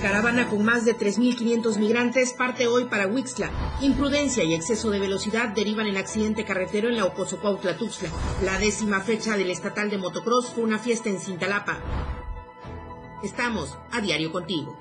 Caravana con más de 3.500 migrantes parte hoy para Huixla. Imprudencia y exceso de velocidad derivan en accidente carretero en la Ocosocuautla Tuxtla. La décima fecha del estatal de motocross fue una fiesta en Cintalapa. Estamos a diario contigo.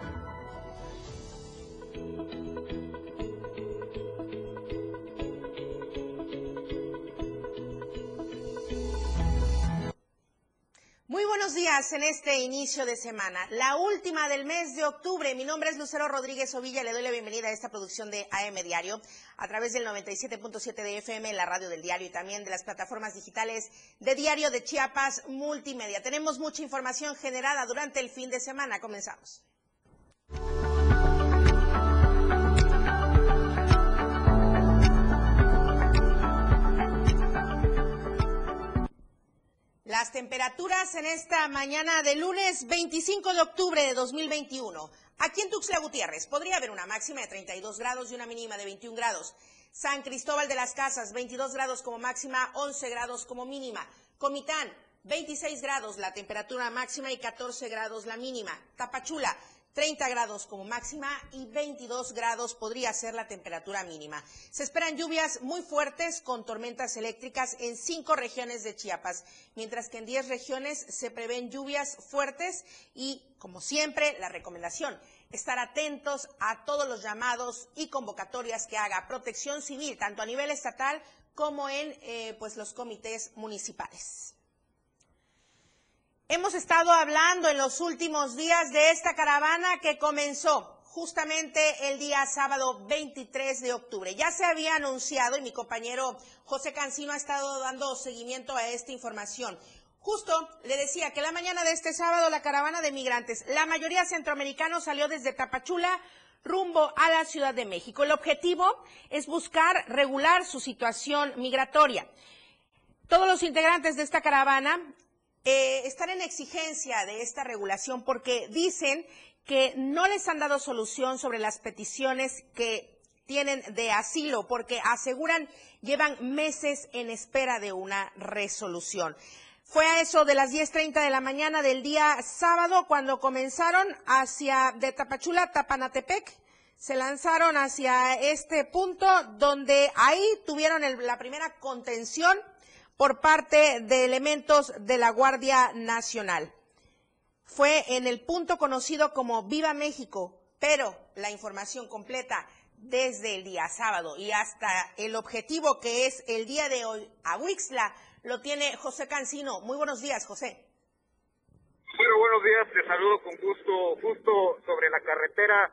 Buenos días en este inicio de semana, la última del mes de octubre. Mi nombre es Lucero Rodríguez Ovilla, le doy la bienvenida a esta producción de AM Diario a través del 97.7 de FM, la radio del diario y también de las plataformas digitales de Diario de Chiapas Multimedia. Tenemos mucha información generada durante el fin de semana. Comenzamos. Las temperaturas en esta mañana de lunes 25 de octubre de 2021. Aquí en Tuxtla Gutiérrez podría haber una máxima de 32 grados y una mínima de 21 grados. San Cristóbal de las Casas, 22 grados como máxima, 11 grados como mínima. Comitán, 26 grados la temperatura máxima y 14 grados la mínima. Tapachula, 30 grados como máxima y 22 grados podría ser la temperatura mínima. Se esperan lluvias muy fuertes con tormentas eléctricas en cinco regiones de Chiapas, mientras que en 10 regiones se prevén lluvias fuertes y, como siempre, la recomendación, estar atentos a todos los llamados y convocatorias que haga Protección Civil, tanto a nivel estatal como en eh, pues, los comités municipales. Hemos estado hablando en los últimos días de esta caravana que comenzó justamente el día sábado 23 de octubre. Ya se había anunciado y mi compañero José Cancino ha estado dando seguimiento a esta información. Justo le decía que la mañana de este sábado la caravana de migrantes, la mayoría centroamericanos salió desde Tapachula rumbo a la Ciudad de México. El objetivo es buscar regular su situación migratoria. Todos los integrantes de esta caravana eh, están en exigencia de esta regulación porque dicen que no les han dado solución sobre las peticiones que tienen de asilo, porque aseguran llevan meses en espera de una resolución. Fue a eso de las 10.30 de la mañana del día sábado cuando comenzaron hacia de Tapachula Tapanatepec. Se lanzaron hacia este punto donde ahí tuvieron la primera contención por parte de elementos de la Guardia Nacional. Fue en el punto conocido como Viva México, pero la información completa desde el día sábado y hasta el objetivo que es el día de hoy a Wixla lo tiene José Cancino. Muy buenos días, José. Bueno, buenos días, te saludo con gusto, justo sobre la carretera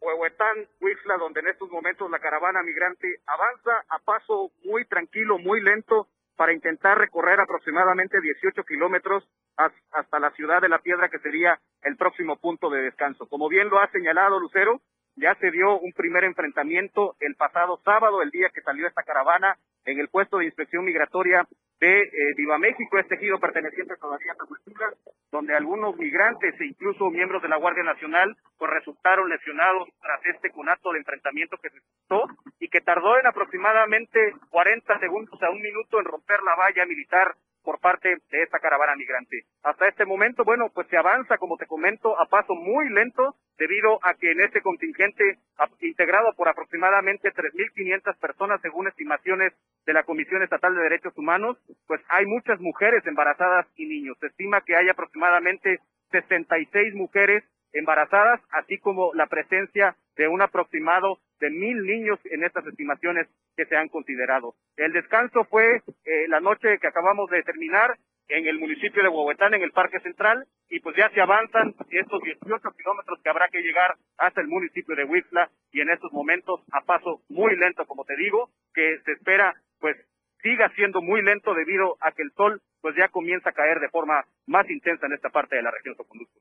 Huehuetán, Wixla, donde en estos momentos la caravana migrante avanza a paso muy tranquilo, muy lento, para intentar recorrer aproximadamente 18 kilómetros hasta la ciudad de La Piedra, que sería el próximo punto de descanso. Como bien lo ha señalado Lucero, ya se dio un primer enfrentamiento el pasado sábado, el día que salió esta caravana, en el puesto de inspección migratoria de eh, Viva México, este ejido perteneciente todavía a Cultura, donde algunos migrantes e incluso miembros de la Guardia Nacional pues resultaron lesionados tras este conato de enfrentamiento que se suscitó y que tardó en aproximadamente 40 segundos a un minuto en romper la valla militar por parte de esta caravana migrante. Hasta este momento, bueno, pues se avanza, como te comento, a paso muy lento, debido a que en este contingente, integrado por aproximadamente 3.500 personas, según estimaciones de la Comisión Estatal de Derechos Humanos, pues hay muchas mujeres embarazadas y niños. Se estima que hay aproximadamente 66 mujeres embarazadas, así como la presencia de un aproximado de mil niños en estas estimaciones que se han considerado. El descanso fue eh, la noche que acabamos de terminar en el municipio de Huehuetán, en el Parque Central, y pues ya se avanzan estos 18 kilómetros que habrá que llegar hasta el municipio de Huixla, y en estos momentos a paso muy lento, como te digo, que se espera pues siga siendo muy lento debido a que el sol pues ya comienza a caer de forma más intensa en esta parte de la región Soconusco.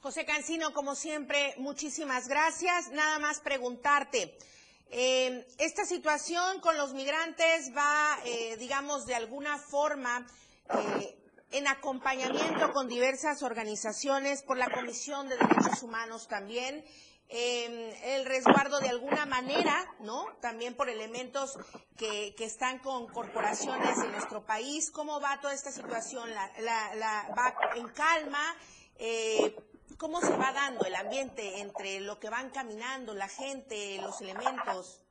José Cancino, como siempre, muchísimas gracias. Nada más preguntarte, eh, esta situación con los migrantes va, eh, digamos, de alguna forma eh, en acompañamiento con diversas organizaciones, por la Comisión de Derechos Humanos también, el resguardo de alguna manera, ¿no? También por elementos que, están con corporaciones en nuestro país. ¿Cómo va toda esta situación? ¿La, la, va en calma? ¿Cómo se va dando el ambiente entre lo que van caminando, la gente, los elementos?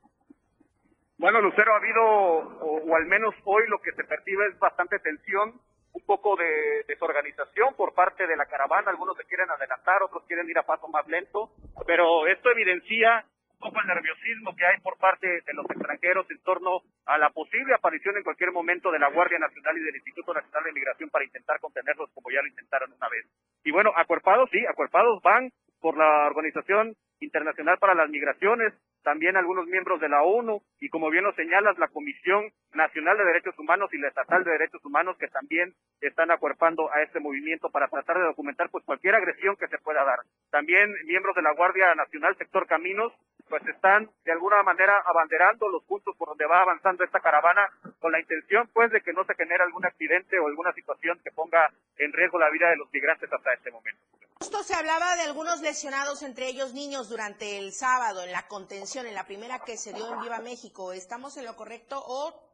Bueno, Lucero, ha habido, o, al menos hoy lo que se percibe es bastante tensión, un poco de desorganización por parte de la caravana. Algunos se quieren adelantar, otros quieren ir a paso más lento, pero esto evidencia poco el nerviosismo que hay por parte de los extranjeros en torno a la posible aparición en cualquier momento de la Guardia Nacional y del Instituto Nacional de Migración para intentar contenerlos como ya lo intentaron una vez. Y bueno, acuerpados, sí, acuerpados van por la Organización Internacional para las Migraciones, también algunos miembros de la ONU y como bien lo señalas, la Comisión Nacional de Derechos Humanos y la Estatal de Derechos Humanos que también están acuerpando a este movimiento para tratar de documentar pues cualquier agresión que se pueda dar. También miembros de la Guardia Nacional Sector Caminos pues están de alguna manera abanderando los puntos por donde va avanzando esta caravana con la intención pues de que no se genere algún accidente o alguna situación que ponga en riesgo la vida de los migrantes hasta este momento. Justo se hablaba de algunos lesionados, entre ellos niños, durante el sábado en la contención, en la primera que se dio en Viva México. ¿Estamos en lo correcto o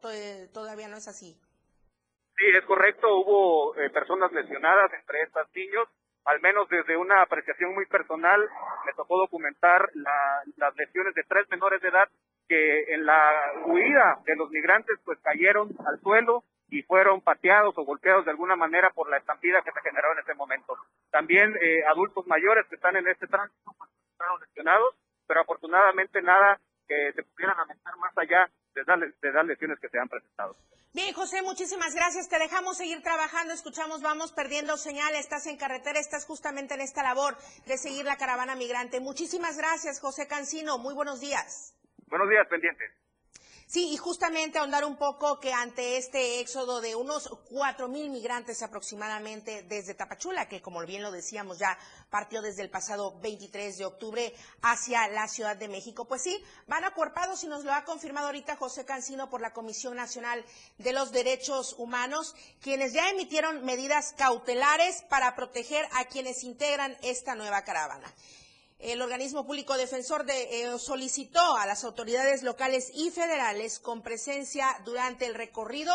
todavía no es así? Sí, es correcto. Hubo eh, personas lesionadas, entre estas niños al menos desde una apreciación muy personal, me tocó documentar las lesiones de tres menores de edad que en la huida de los migrantes pues cayeron al suelo y fueron pateados o golpeados de alguna manera por la estampida que se generó en ese momento. También eh, adultos mayores que están en este tránsito pues, fueron lesionados, pero afortunadamente nada que se pudiera lamentar más allá de, de las lesiones que se han presentado. Bien, José, muchísimas gracias. Te dejamos seguir trabajando. Escuchamos, vamos perdiendo señal. Estás en carretera, estás justamente en esta labor de seguir la caravana migrante. Muchísimas gracias, José Cancino. Muy buenos días. Buenos días, pendientes. Sí, y justamente ahondar un poco que ante este éxodo de unos cuatro mil migrantes aproximadamente desde Tapachula, que como bien lo decíamos ya partió desde el pasado 23 de octubre hacia la Ciudad de México, pues sí, van acuerpados y nos lo ha confirmado ahorita José Cancino por la Comisión Nacional de los Derechos Humanos, quienes ya emitieron medidas cautelares para proteger a quienes integran esta nueva caravana el organismo público defensor de, eh, solicitó a las autoridades locales y federales con presencia durante el recorrido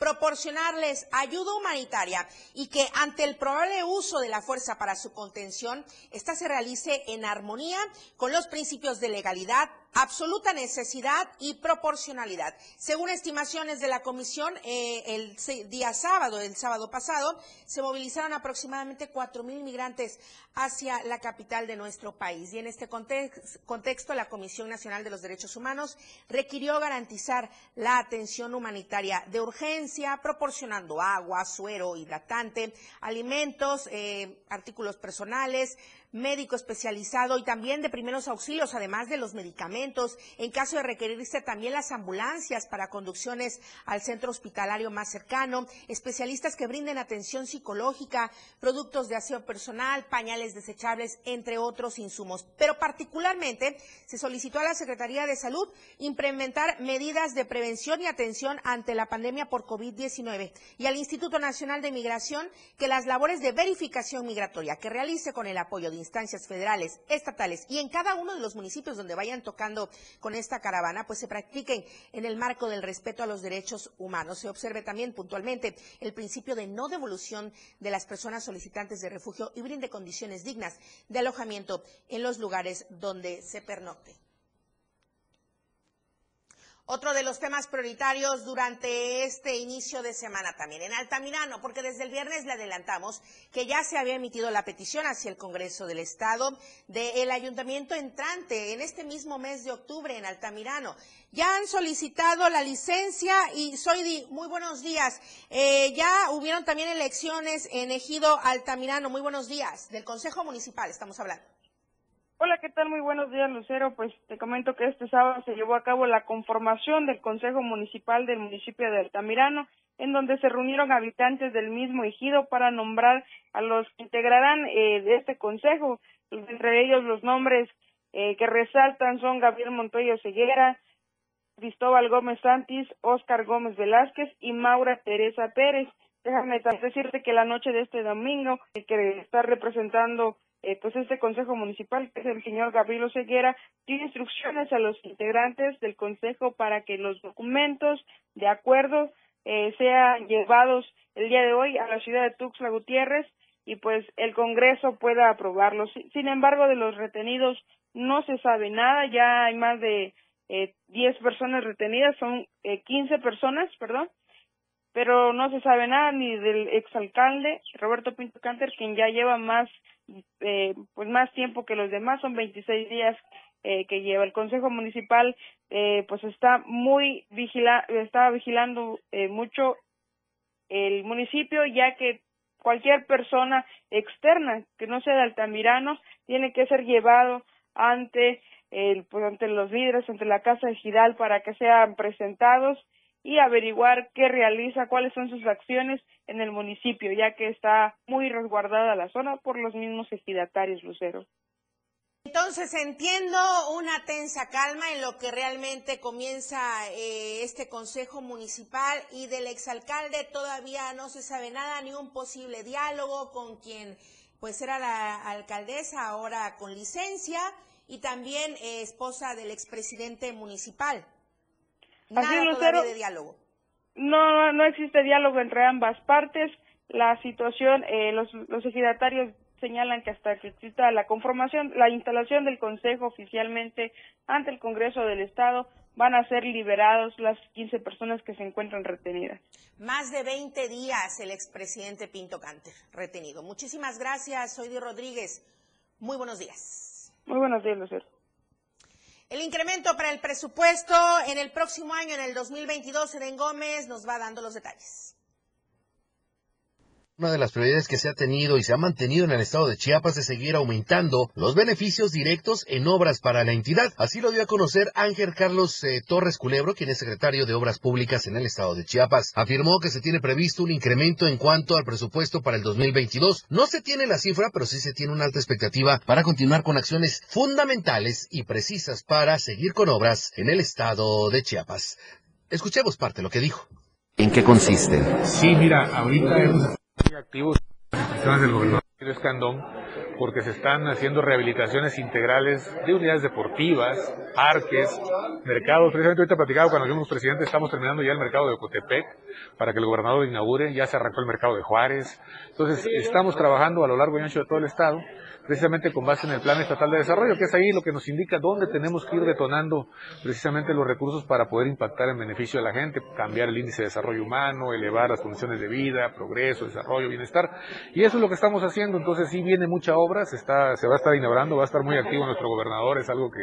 proporcionarles ayuda humanitaria y que ante el probable uso de la fuerza para su contención, esta se realice en armonía con los principios de legalidad, absoluta necesidad y proporcionalidad. Según estimaciones de la comisión, eh, el día sábado, el sábado pasado, se movilizaron aproximadamente cuatro mil migrantes hacia la capital de nuestro país. Y en este contexto, la Comisión Nacional de los Derechos Humanos requirió garantizar la atención humanitaria de urgencia, proporcionando agua, suero, hidratante, alimentos, eh, artículos personales, médico especializado y también de primeros auxilios, además de los medicamentos, en caso de requerirse también las ambulancias para conducciones al centro hospitalario más cercano, especialistas que brinden atención psicológica, productos de aseo personal, pañales desechables, entre otros insumos. Pero particularmente se solicitó a la Secretaría de Salud implementar medidas de prevención y atención ante la pandemia por COVID-19 y al Instituto Nacional de Migración que las labores de verificación migratoria que realice con el apoyo de instancias federales, estatales y en cada uno de los municipios donde vayan tocando con esta caravana, pues se practiquen en el marco del respeto a los derechos humanos. Se observe también puntualmente el principio de no devolución de las personas solicitantes de refugio y brinde condiciones dignas de alojamiento en los lugares donde se pernocte. Otro de los temas prioritarios durante este inicio de semana también en Altamirano, porque desde el viernes le adelantamos que ya se había emitido la petición hacia el Congreso del Estado del ayuntamiento entrante en este mismo mes de octubre en Altamirano. Ya han solicitado la licencia y Soidi, muy buenos días. Eh, ya hubieron también elecciones en Ejido Altamirano. Muy buenos días. Del Consejo Municipal estamos hablando. Hola, ¿qué tal? Muy buenos días, Lucero. Pues te comento que este sábado se llevó a cabo la conformación del Consejo Municipal del municipio de Altamirano, en donde se reunieron habitantes del mismo ejido para nombrar a los que integrarán eh, de este consejo. Entre ellos los nombres eh, que resaltan son Gabriel Montoya Ceguera, Cristóbal Gómez Santis, Óscar Gómez Velázquez y Maura Teresa Pérez. Déjame decirte que la noche de este domingo, el que está representando eh, pues este Consejo Municipal, que es el señor Gabriel Ceguera, tiene instrucciones a los integrantes del Consejo para que los documentos de acuerdo eh, sean llevados el día de hoy a la ciudad de Tuxtla Gutiérrez y pues el Congreso pueda aprobarlos. Sin embargo, de los retenidos no se sabe nada, ya hay más de eh, 10 personas retenidas, son eh, 15 personas, perdón, pero no se sabe nada ni del exalcalde Roberto Pinto Canter, quien ya lleva más, eh, pues más tiempo que los demás, son 26 días eh, que lleva el Consejo Municipal, eh, pues está muy vigila, está vigilando eh, mucho el municipio, ya que cualquier persona externa que no sea de Altamirano tiene que ser llevado ante el, pues ante los líderes, ante la Casa de Gidal para que sean presentados y averiguar qué realiza, cuáles son sus acciones en el municipio, ya que está muy resguardada la zona por los mismos ejidatarios, Lucero. Entonces entiendo una tensa calma en lo que realmente comienza eh, este Consejo Municipal y del exalcalde todavía no se sabe nada, ni un posible diálogo con quien pues era la alcaldesa, ahora con licencia, y también eh, esposa del expresidente municipal. Nada todavía de diálogo. No, no existe diálogo entre ambas partes. La situación, eh, los, los ejidatarios señalan que hasta que exista la conformación, la instalación del Consejo oficialmente ante el Congreso del Estado, van a ser liberados las 15 personas que se encuentran retenidas. Más de 20 días el expresidente Pinto Canter retenido. Muchísimas gracias, soy Di Rodríguez. Muy buenos días. Muy buenos días, Lucero. El incremento para el presupuesto en el próximo año, en el 2022, Eden Gómez nos va dando los detalles. Una de las prioridades que se ha tenido y se ha mantenido en el estado de Chiapas es seguir aumentando los beneficios directos en obras para la entidad. Así lo dio a conocer Ángel Carlos eh, Torres Culebro, quien es secretario de Obras Públicas en el estado de Chiapas. Afirmó que se tiene previsto un incremento en cuanto al presupuesto para el 2022. No se tiene la cifra, pero sí se tiene una alta expectativa para continuar con acciones fundamentales y precisas para seguir con obras en el estado de Chiapas. Escuchemos parte de lo que dijo. ¿En qué consiste? Sí, mira, ahorita hemos activos del gobernador Escandón porque se están haciendo rehabilitaciones integrales de unidades deportivas, parques, mercados. Precisamente ahorita platicaba cuando fuimos presidente, estamos terminando ya el mercado de Ocotepec para que el gobernador inaugure, ya se arrancó el mercado de Juárez. Entonces, estamos trabajando a lo largo y ancho de todo el estado precisamente con base en el Plan Estatal de Desarrollo, que es ahí lo que nos indica dónde tenemos que ir detonando precisamente los recursos para poder impactar en beneficio de la gente, cambiar el índice de desarrollo humano, elevar las condiciones de vida, progreso, desarrollo, bienestar. Y eso es lo que estamos haciendo. Entonces sí viene mucha obra, se, está, se va a estar inaugurando, va a estar muy activo nuestro gobernador, es algo que,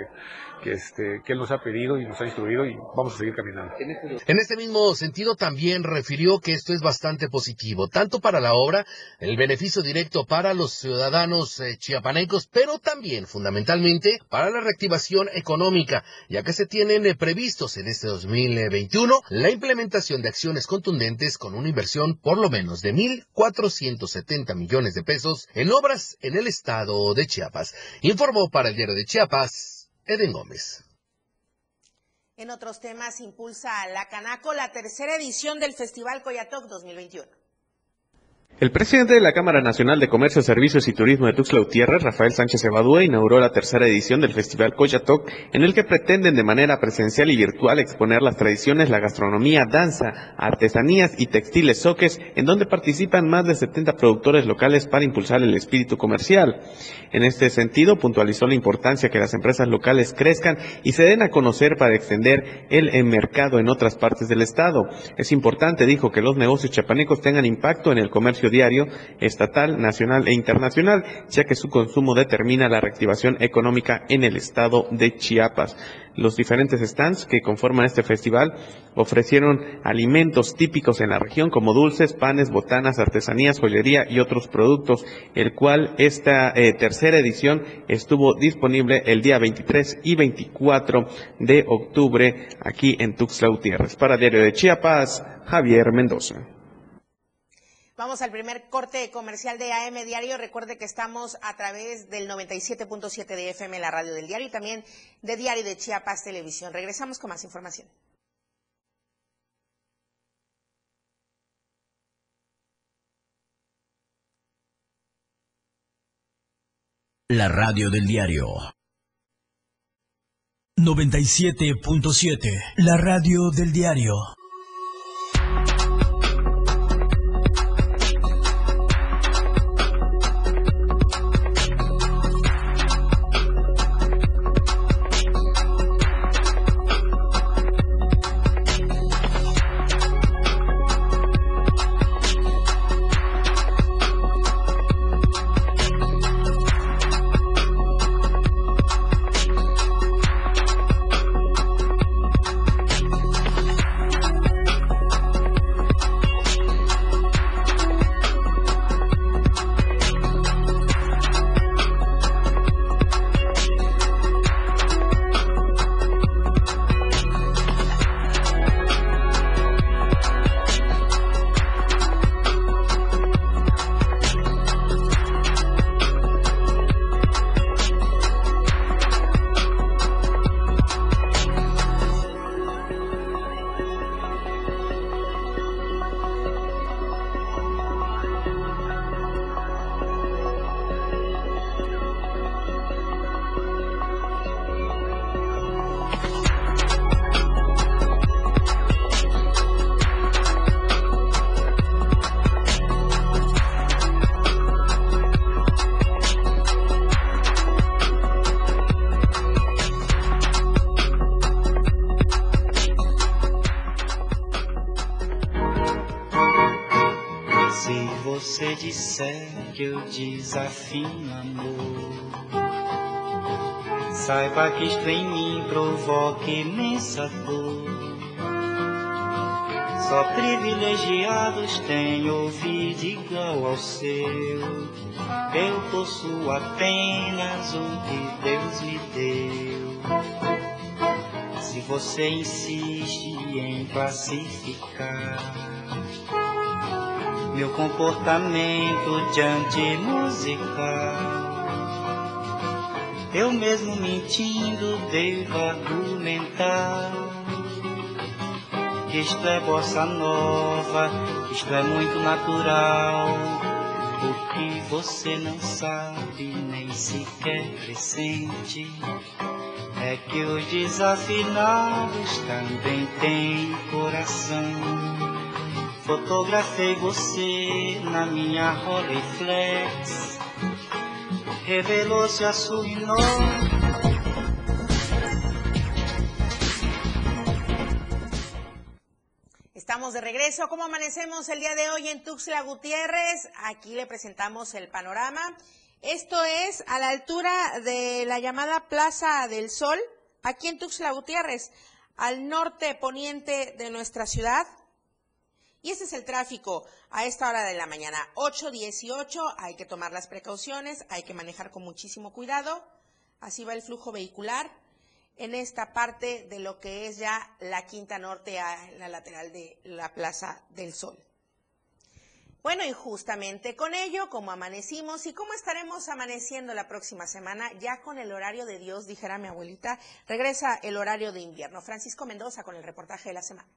que, este, que él nos ha pedido y nos ha instruido y vamos a seguir caminando. En este mismo sentido también refirió que esto es bastante positivo, tanto para la obra, el beneficio directo para los ciudadanos eh, chiapanecos, pero también fundamentalmente para la reactivación económica, ya que se tienen eh, previstos en este 2021 la implementación de acciones contundentes con una inversión por lo menos de 1.470 millones de pesos en obras en el estado de Chiapas. Informó para el diario de Chiapas, Eden Gómez. En otros temas, impulsa la Canaco la tercera edición del Festival Coyatoc 2021. El presidente de la Cámara Nacional de Comercio, Servicios y Turismo de Tuxtla Gutiérrez, Rafael Sánchez Evadúa, inauguró la tercera edición del Festival Coyatoc, en el que pretenden de manera presencial y virtual exponer las tradiciones, la gastronomía, danza, artesanías y textiles soques, en donde participan más de 70 productores locales para impulsar el espíritu comercial. En este sentido, puntualizó la importancia que las empresas locales crezcan y se den a conocer para extender el mercado en otras partes del Estado. Es importante, dijo, que los negocios chapanecos tengan impacto en el comercio diario, estatal, nacional e internacional, ya que su consumo determina la reactivación económica en el estado de Chiapas. Los diferentes stands que conforman este festival ofrecieron alimentos típicos en la región como dulces, panes, botanas, artesanías, joyería y otros productos, el cual esta eh, tercera edición estuvo disponible el día 23 y 24 de octubre aquí en Tuxtla Gutiérrez. Para Diario de Chiapas, Javier Mendoza. Vamos al primer corte comercial de AM Diario. Recuerde que estamos a través del 97.7 de FM, la radio del diario, y también de Diario de Chiapas Televisión. Regresamos con más información. La radio del diario. 97.7. La radio del diario. Só privilegiados têm ouvido igual ao seu. Eu possuo apenas o que Deus me deu. Se você insiste em classificar meu comportamento diante musical. Eu mesmo mentindo devo argumentar isto é bossa nova, isto é muito natural. O que você não sabe nem sequer pressente é que os desafinados também têm coração. Fotografei você na minha Rolleiflex. Revelou-se a sua enorme. Estamos de regreso. ¿Cómo amanecemos el día de hoy en Tuxtla Gutiérrez? Aquí le presentamos el panorama. Esto es a la altura de la llamada Plaza del Sol, aquí en Tuxtla Gutiérrez, al norte poniente de nuestra ciudad. Y este es el tráfico a esta hora de la mañana, 8.18. Hay que tomar las precauciones, hay que manejar con muchísimo cuidado. Así va el flujo vehicular en esta parte de lo que es ya la Quinta Norte a la lateral de la Plaza del Sol. Bueno, y justamente con ello, como amanecimos y cómo estaremos amaneciendo la próxima semana, ya con el horario de Dios, dijera mi abuelita, regresa el horario de invierno. Francisco Mendoza con el reportaje de la semana.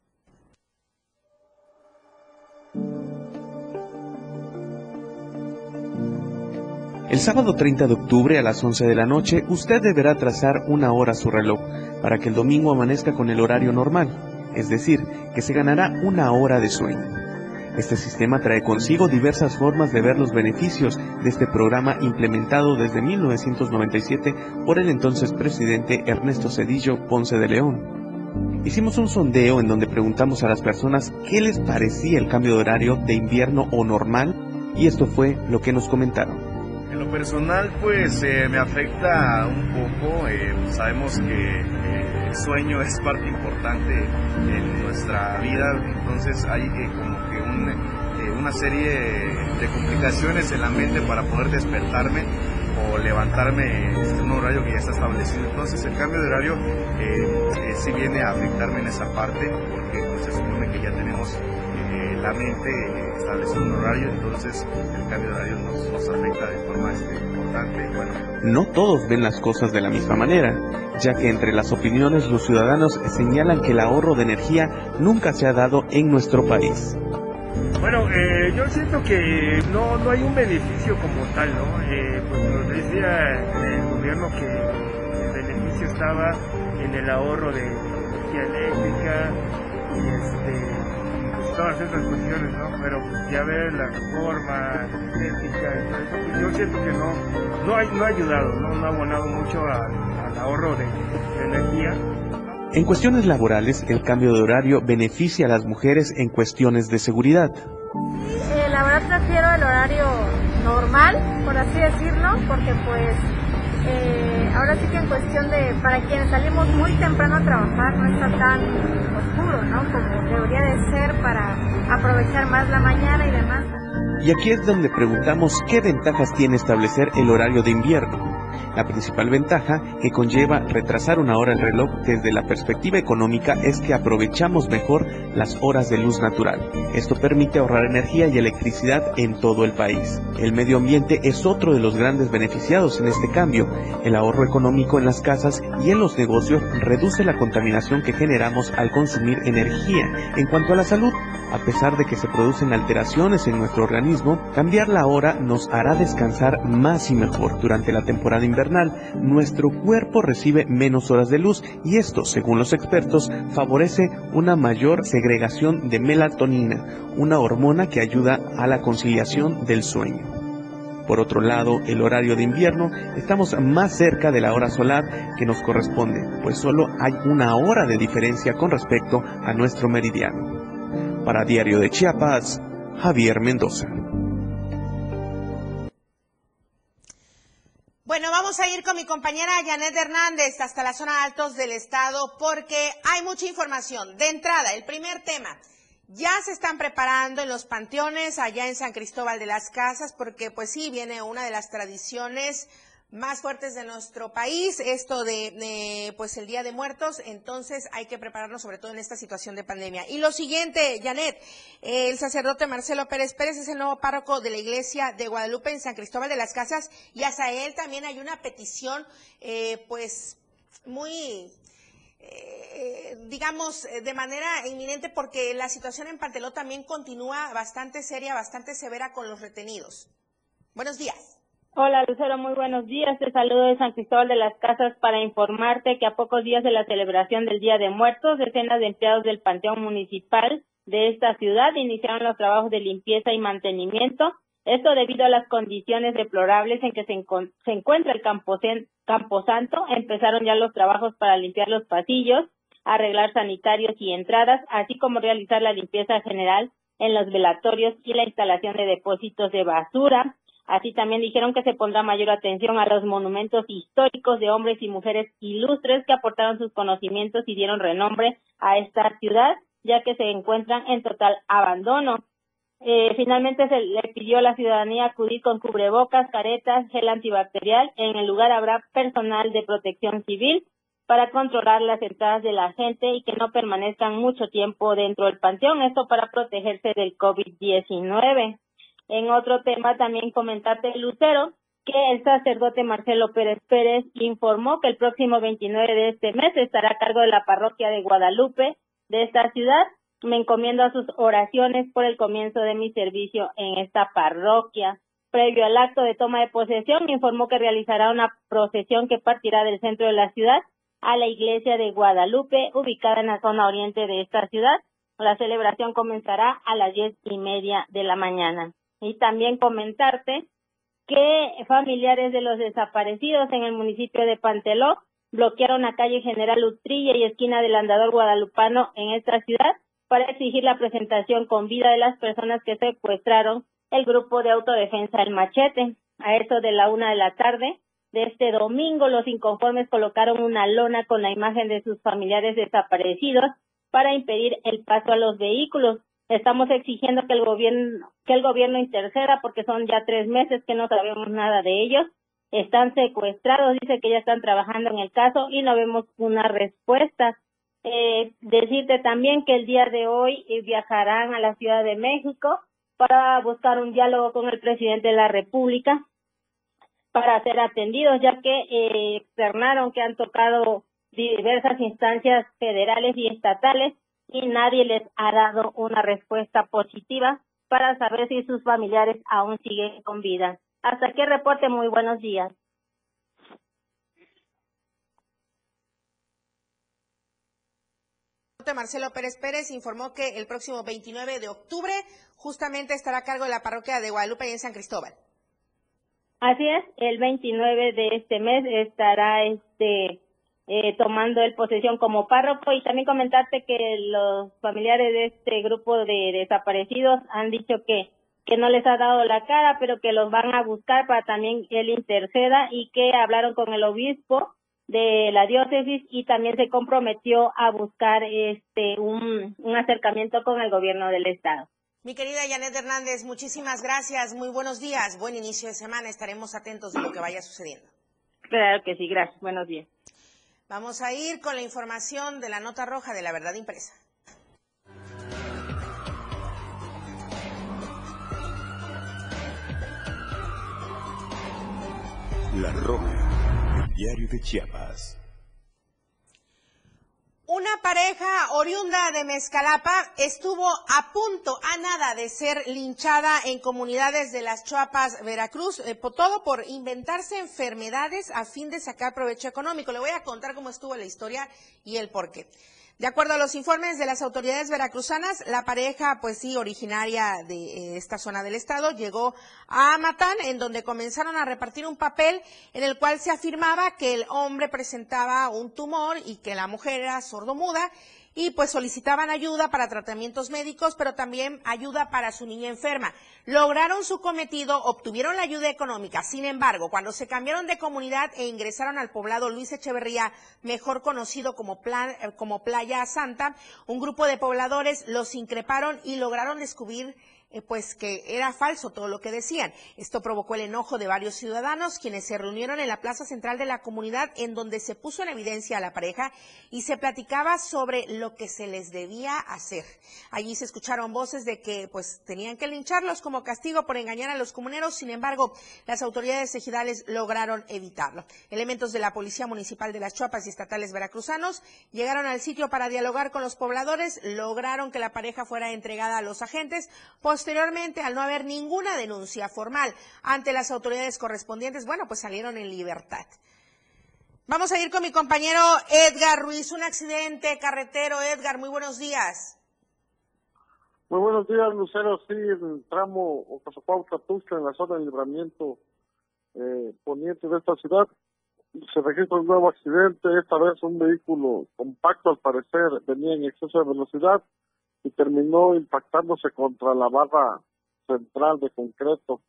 El sábado 30 de octubre a las 11 de la noche usted deberá trazar una hora su reloj para que el domingo amanezca con el horario normal, es decir, que se ganará una hora de sueño. Este sistema trae consigo diversas formas de ver los beneficios de este programa implementado desde 1997 por el entonces presidente Ernesto Cedillo Ponce de León. Hicimos un sondeo en donde preguntamos a las personas qué les parecía el cambio de horario de invierno o normal y esto fue lo que nos comentaron personal pues eh, me afecta un poco, eh, sabemos que eh, el sueño es parte importante en nuestra vida, entonces hay como que una serie de complicaciones en la mente para poder despertarme o levantarme en un horario que ya está establecido. Entonces el cambio de horario sí viene a afectarme en esa parte porque pues, se supone que ya tenemos la mente establece un horario, entonces el cambio de horario nos, afecta de forma este, importante. Bueno. No todos ven las cosas de la misma manera, ya que entre las opiniones los ciudadanos señalan que el ahorro de energía nunca se ha dado en nuestro país. Bueno, eh, yo siento que no, no hay un beneficio como tal, ¿no? Eh, pues nos decía el gobierno que el beneficio estaba en el ahorro de energía eléctrica y este todas esas cuestiones, ¿no? Pero ya ver la reforma energética y todo eso, pues yo siento que no, no, ha, no ha ayudado, no, no ha abonado mucho al ahorro de, de energía. En cuestiones laborales, el cambio de horario beneficia a las mujeres en cuestiones de seguridad. Eh, la verdad prefiero el horario normal, por así decirlo, porque pues eh, ahora sí que en cuestión de, para quienes salimos muy temprano a trabajar, no está tan oscuro, ¿no? Como debería de ser para aprovechar más la mañana y demás. Y aquí es donde preguntamos qué ventajas tiene establecer el horario de invierno. La principal ventaja que conlleva retrasar una hora el reloj desde la perspectiva económica es que aprovechamos mejor las horas de luz natural. Esto permite ahorrar energía y electricidad en todo el país. El medio ambiente es otro de los grandes beneficiados en este cambio. El ahorro económico en las casas y en los negocios reduce la contaminación que generamos al consumir energía. En cuanto a la salud, a pesar de que se producen alteraciones en nuestro organismo, cambiar la hora nos hará descansar más y mejor. Durante la temporada nuestro cuerpo recibe menos horas de luz y esto, según los expertos, favorece una mayor segregación de melatonina, una hormona que ayuda a la conciliación del sueño. Por otro lado, el horario de invierno estamos más cerca de la hora solar que nos corresponde, pues solo hay una hora de diferencia con respecto a nuestro meridiano. Para Diario de Chiapas, Javier Mendoza. Bueno, vamos a ir con mi compañera Janet Hernández hasta la zona altos del estado porque hay mucha información. De entrada, el primer tema. Ya se están preparando en los panteones allá en San Cristóbal de las Casas porque pues sí, viene una de las tradiciones más fuertes de nuestro país, esto de, pues el Día de Muertos, entonces hay que prepararnos sobre todo en esta situación de pandemia. Y lo siguiente, Janet, el sacerdote Marcelo Pérez Pérez es el nuevo párroco de la iglesia de Guadalupe en San Cristóbal de las Casas y hacia él también hay una petición, eh, pues muy eh, digamos, de manera inminente porque la situación en Panteló también continúa bastante seria, bastante severa con los retenidos. Buenos días. Hola Lucero, muy buenos días. Te saludo de San Cristóbal de las Casas para informarte que a pocos días de la celebración del Día de Muertos, decenas de empleados del Panteón Municipal de esta ciudad iniciaron los trabajos de limpieza y mantenimiento. Esto debido a las condiciones deplorables en que se, encuentra el Camposanto. Empezaron ya los trabajos para limpiar los pasillos, arreglar sanitarios y entradas, así como realizar la limpieza general en los velatorios y la instalación de depósitos de basura. Así también dijeron que se pondrá mayor atención a los monumentos históricos de hombres y mujeres ilustres que aportaron sus conocimientos y dieron renombre a esta ciudad, ya que se encuentran en total abandono. Eh, finalmente se le pidió a la ciudadanía acudir con cubrebocas, caretas, gel antibacterial. En el lugar habrá personal de protección civil para controlar las entradas de la gente y que no permanezcan mucho tiempo dentro del panteón. Esto para protegerse del COVID-19. En otro tema también comentarte, Lucero, que el sacerdote Marcelo Pérez Pérez informó que el próximo 29 de este mes estará a cargo de la parroquia de Guadalupe de esta ciudad. Me encomiendo a sus oraciones por el comienzo de mi servicio en esta parroquia. Previo al acto de toma de posesión, informó que realizará una procesión que partirá del centro de la ciudad a la iglesia de Guadalupe, ubicada en la zona oriente de esta ciudad. La celebración comenzará a las diez y media de la mañana y también comentarte que familiares de los desaparecidos en el municipio de Panteló bloquearon la calle General Utrilla y esquina del Andador Guadalupano en esta ciudad para exigir la presentación con vida de las personas que secuestraron el grupo de autodefensa El Machete. A eso de la una de la tarde de este domingo, los inconformes colocaron una lona con la imagen de sus familiares desaparecidos para impedir el paso a los vehículos. Estamos exigiendo que el gobierno, que el gobierno interceda porque son ya tres meses que no sabemos nada de ellos. Están secuestrados, dice que ya están trabajando en el caso y no vemos una respuesta. Eh, decirte también que el día de hoy eh, viajarán a la Ciudad de México para buscar un diálogo con el presidente de la República para ser atendidos, ya que eh, externaron que han tocado diversas instancias federales y estatales y nadie les ha dado una respuesta positiva para saber si sus familiares aún siguen con vida. Hasta aquí reporte, muy buenos días. Marcelo Pérez Pérez informó que el próximo 29 de octubre justamente estará a cargo de la parroquia de Guadalupe en San Cristóbal. Así es, el 29 de este mes estará este eh, tomando el posesión como párroco y también comentarte que los familiares de este grupo de desaparecidos han dicho que que no les ha dado la cara, pero que los van a buscar para también él interceda y que hablaron con el obispo de la diócesis y también se comprometió a buscar este un, un acercamiento con el gobierno del estado. Mi querida Janet Hernández, muchísimas gracias, muy buenos días, buen inicio de semana, estaremos atentos de lo que vaya sucediendo. Claro que sí, gracias, buenos días. Vamos a ir con la información de la nota roja de la verdad impresa. La Roja, el diario de Chiapas. Una pareja oriunda de Mezcalapa estuvo a punto, a nada de ser linchada en comunidades de las Chuapas, Veracruz, eh, por todo por inventarse enfermedades a fin de sacar provecho económico. Le voy a contar cómo estuvo la historia y el porqué. De acuerdo a los informes de las autoridades veracruzanas, la pareja, pues sí, originaria de eh, esta zona del estado, llegó a Matán, en donde comenzaron a repartir un papel en el cual se afirmaba que el hombre presentaba un tumor y que la mujer era sordomuda y pues solicitaban ayuda para tratamientos médicos, pero también ayuda para su niña enferma. Lograron su cometido, obtuvieron la ayuda económica. Sin embargo, cuando se cambiaron de comunidad e ingresaron al poblado Luis Echeverría, mejor conocido como, eh, como Playa Santa, un grupo de pobladores los increparon y lograron descubrir eh, pues que era falso todo lo que decían. Esto provocó el enojo de varios ciudadanos quienes se reunieron en la plaza central de la comunidad en donde se puso en evidencia a la pareja y se platicaba sobre lo que se les debía hacer. Allí se escucharon voces de que pues tenían que lincharlos como castigo por engañar a los comuneros, sin embargo, las autoridades ejidales lograron evitarlo. Elementos de la Policía Municipal de las Chuapas y estatales veracruzanos llegaron al sitio para dialogar con los pobladores, lograron que la pareja fuera entregada a los agentes, Posteriormente, al no haber ninguna denuncia formal ante las autoridades correspondientes, bueno, pues salieron en libertad. Vamos a ir con mi compañero Edgar Ruiz, un accidente carretero. Edgar, muy buenos días. Muy buenos días, Lucero. Sí, en el tramo Ocasopauta-Tuxtla, en la zona de libramiento eh, poniente de esta ciudad, se registra un nuevo accidente. Esta vez un vehículo compacto, al parecer, venía en exceso de velocidad y terminó impactándose contra la barra central de concreto.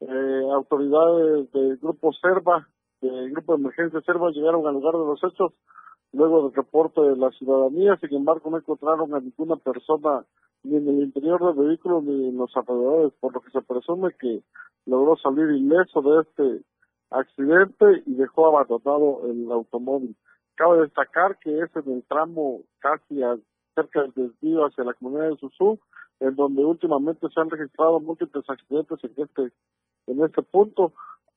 Eh, autoridades del grupo Serva, del grupo de emergencia Serva, llegaron al lugar de los hechos luego del reporte de la ciudadanía. Sin embargo, no encontraron a ninguna persona ni en el interior del vehículo ni en los alrededores, por lo que se presume que logró salir ileso de este accidente y dejó abandonado el automóvil. Cabe destacar que es en el tramo casi al cerca del desvío hacia la comunidad de Susú, en donde últimamente se han registrado múltiples accidentes en este, en este punto.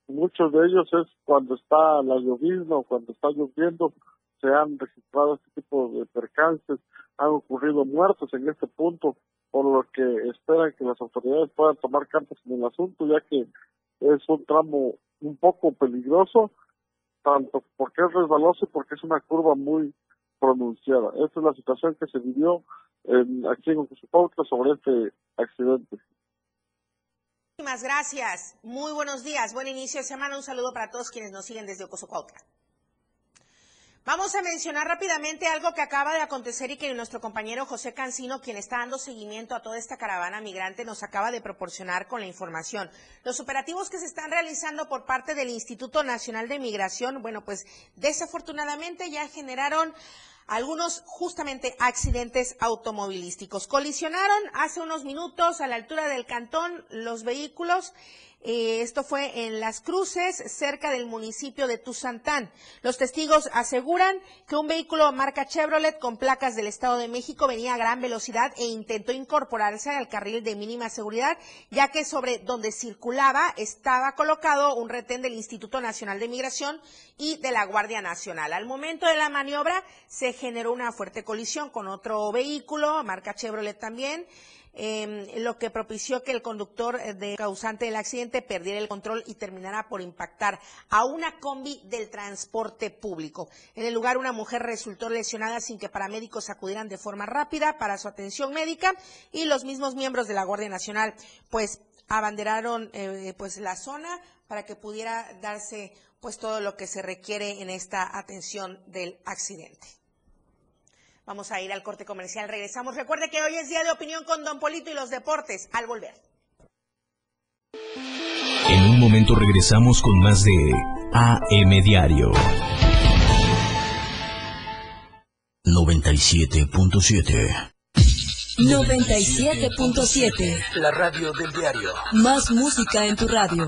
Muchos de ellos es cuando está la llovizna o cuando está lloviendo, se han registrado este tipo de percances, han ocurrido muertos en este punto, por lo que esperan que las autoridades puedan tomar cartas en el asunto, ya que es un tramo un poco peligroso, tanto porque es resbaloso y porque es una curva muy pronunciada. Esta es la situación que se vivió en, aquí en Ocosopautla sobre este accidente. Muchísimas gracias. Muy buenos días. Buen inicio de semana. Un saludo para todos quienes nos siguen desde Ocosopautla. Vamos a mencionar rápidamente algo que acaba de acontecer y que nuestro compañero José Cancino, quien está dando seguimiento a toda esta caravana migrante, nos acaba de proporcionar con la información. Los operativos que se están realizando por parte del Instituto Nacional de Migración, bueno, pues desafortunadamente ya generaron algunos justamente accidentes automovilísticos. Colisionaron hace unos minutos a la altura del cantón los vehículos eh, esto fue en Las Cruces, cerca del municipio de Tuzantán. Los testigos aseguran que un vehículo marca Chevrolet con placas del Estado de México venía a gran velocidad e intentó incorporarse al carril de mínima seguridad, ya que sobre donde circulaba estaba colocado un retén del Instituto Nacional de Migración y de la Guardia Nacional. Al momento de la maniobra se generó una fuerte colisión con otro vehículo, marca Chevrolet también. Em, lo que propició que el conductor eh, de causante del accidente perdiera el control y terminara por impactar a una combi del transporte público. En el lugar, una mujer resultó lesionada sin que paramédicos acudieran de forma rápida para su atención médica y los mismos miembros de la Guardia Nacional, pues abanderaron eh, pues la zona para que pudiera darse pues todo lo que se requiere en esta atención del accidente. Vamos a ir al corte comercial. Regresamos. Recuerde que hoy es día de opinión con Don Polito y los deportes. Al volver. En un momento regresamos con más de AM Diario. 97.7 97.7 La radio del diario. Más música en tu radio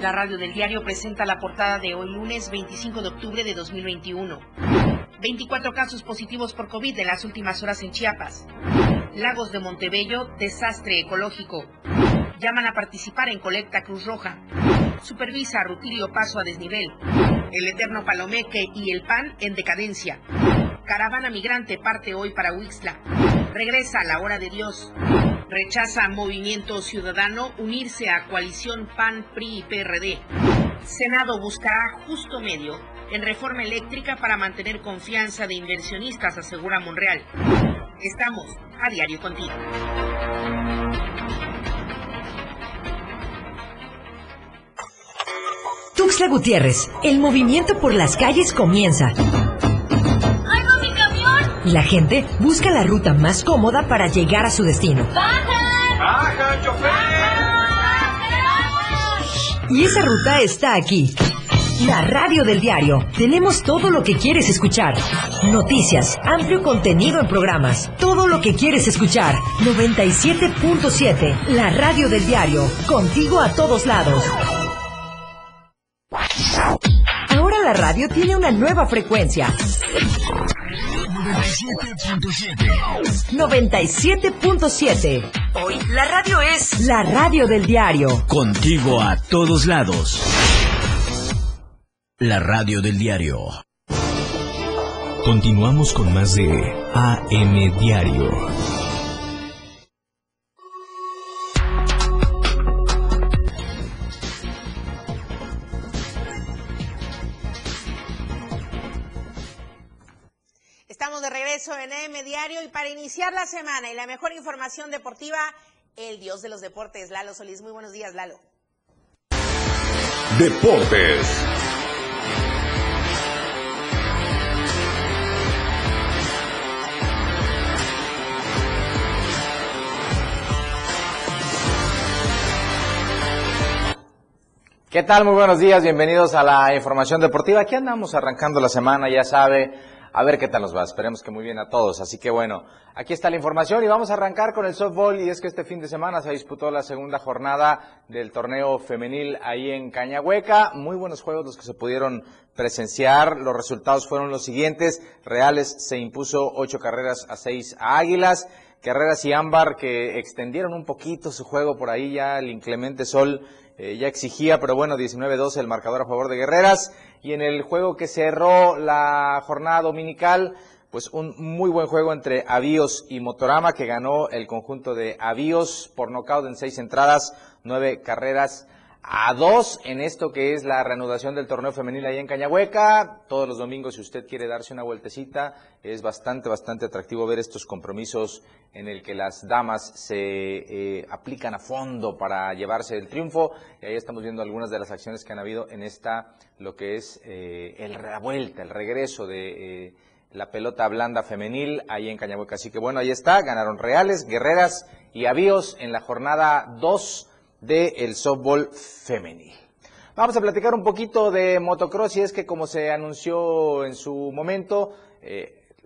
La radio del diario presenta la portada de hoy lunes 25 de octubre de 2021. 24 casos positivos por COVID en las últimas horas en Chiapas. Lagos de Montebello, desastre ecológico. Llaman a participar en colecta Cruz Roja. Supervisa Rutilio paso a desnivel. El eterno Palomeque y el PAN en decadencia. Caravana migrante parte hoy para Huixla. Regresa a la hora de Dios. Rechaza Movimiento Ciudadano unirse a coalición PAN, PRI y PRD. Senado buscará justo medio en reforma eléctrica para mantener confianza de inversionistas, asegura Monreal. Estamos a diario contigo. Tuxtla Gutiérrez, el movimiento por las calles comienza. Y la gente busca la ruta más cómoda para llegar a su destino. ¡Baja, chofer! Y esa ruta está aquí. La radio del diario. Tenemos todo lo que quieres escuchar. Noticias, amplio contenido en programas. Todo lo que quieres escuchar. 97.7. La radio del diario. Contigo a todos lados. Ahora la radio tiene una nueva frecuencia. 97.7. Hoy la radio es la radio del diario. Contigo a todos lados. La radio del diario. Continuamos con más de AM Diario. Diario y para iniciar la semana y la mejor información deportiva, el dios de los deportes, Lalo Solís. Muy buenos días, Lalo. Deportes. ¿Qué tal? Muy buenos días, bienvenidos a la información deportiva. Aquí andamos arrancando la semana, ya sabe, a ver qué tal nos va. Esperemos que muy bien a todos. Así que bueno, aquí está la información y vamos a arrancar con el softball. Y es que este fin de semana se disputó la segunda jornada del torneo femenil ahí en Cañahueca. Muy buenos juegos los que se pudieron presenciar. Los resultados fueron los siguientes. Reales se impuso ocho carreras a seis a Águilas. Carreras y Ámbar que extendieron un poquito su juego por ahí ya el inclemente sol eh, ya exigía, pero bueno, 19-12 el marcador a favor de Guerreras. Y en el juego que cerró la jornada dominical, pues un muy buen juego entre Avíos y Motorama, que ganó el conjunto de Avíos por nocaut en seis entradas, nueve carreras a dos en esto que es la reanudación del torneo femenil ahí en Cañahueca. Todos los domingos, si usted quiere darse una vueltecita, es bastante, bastante atractivo ver estos compromisos en el que las damas se eh, aplican a fondo para llevarse el triunfo. Y ahí estamos viendo algunas de las acciones que han habido en esta, lo que es eh, el, la vuelta, el regreso de... Eh, la pelota blanda femenil ahí en Cañahueca. Así que bueno, ahí está, ganaron Reales, Guerreras y Avíos en la jornada 2 del softball femenil. Vamos a platicar un poquito de motocross y es que como se anunció en su momento,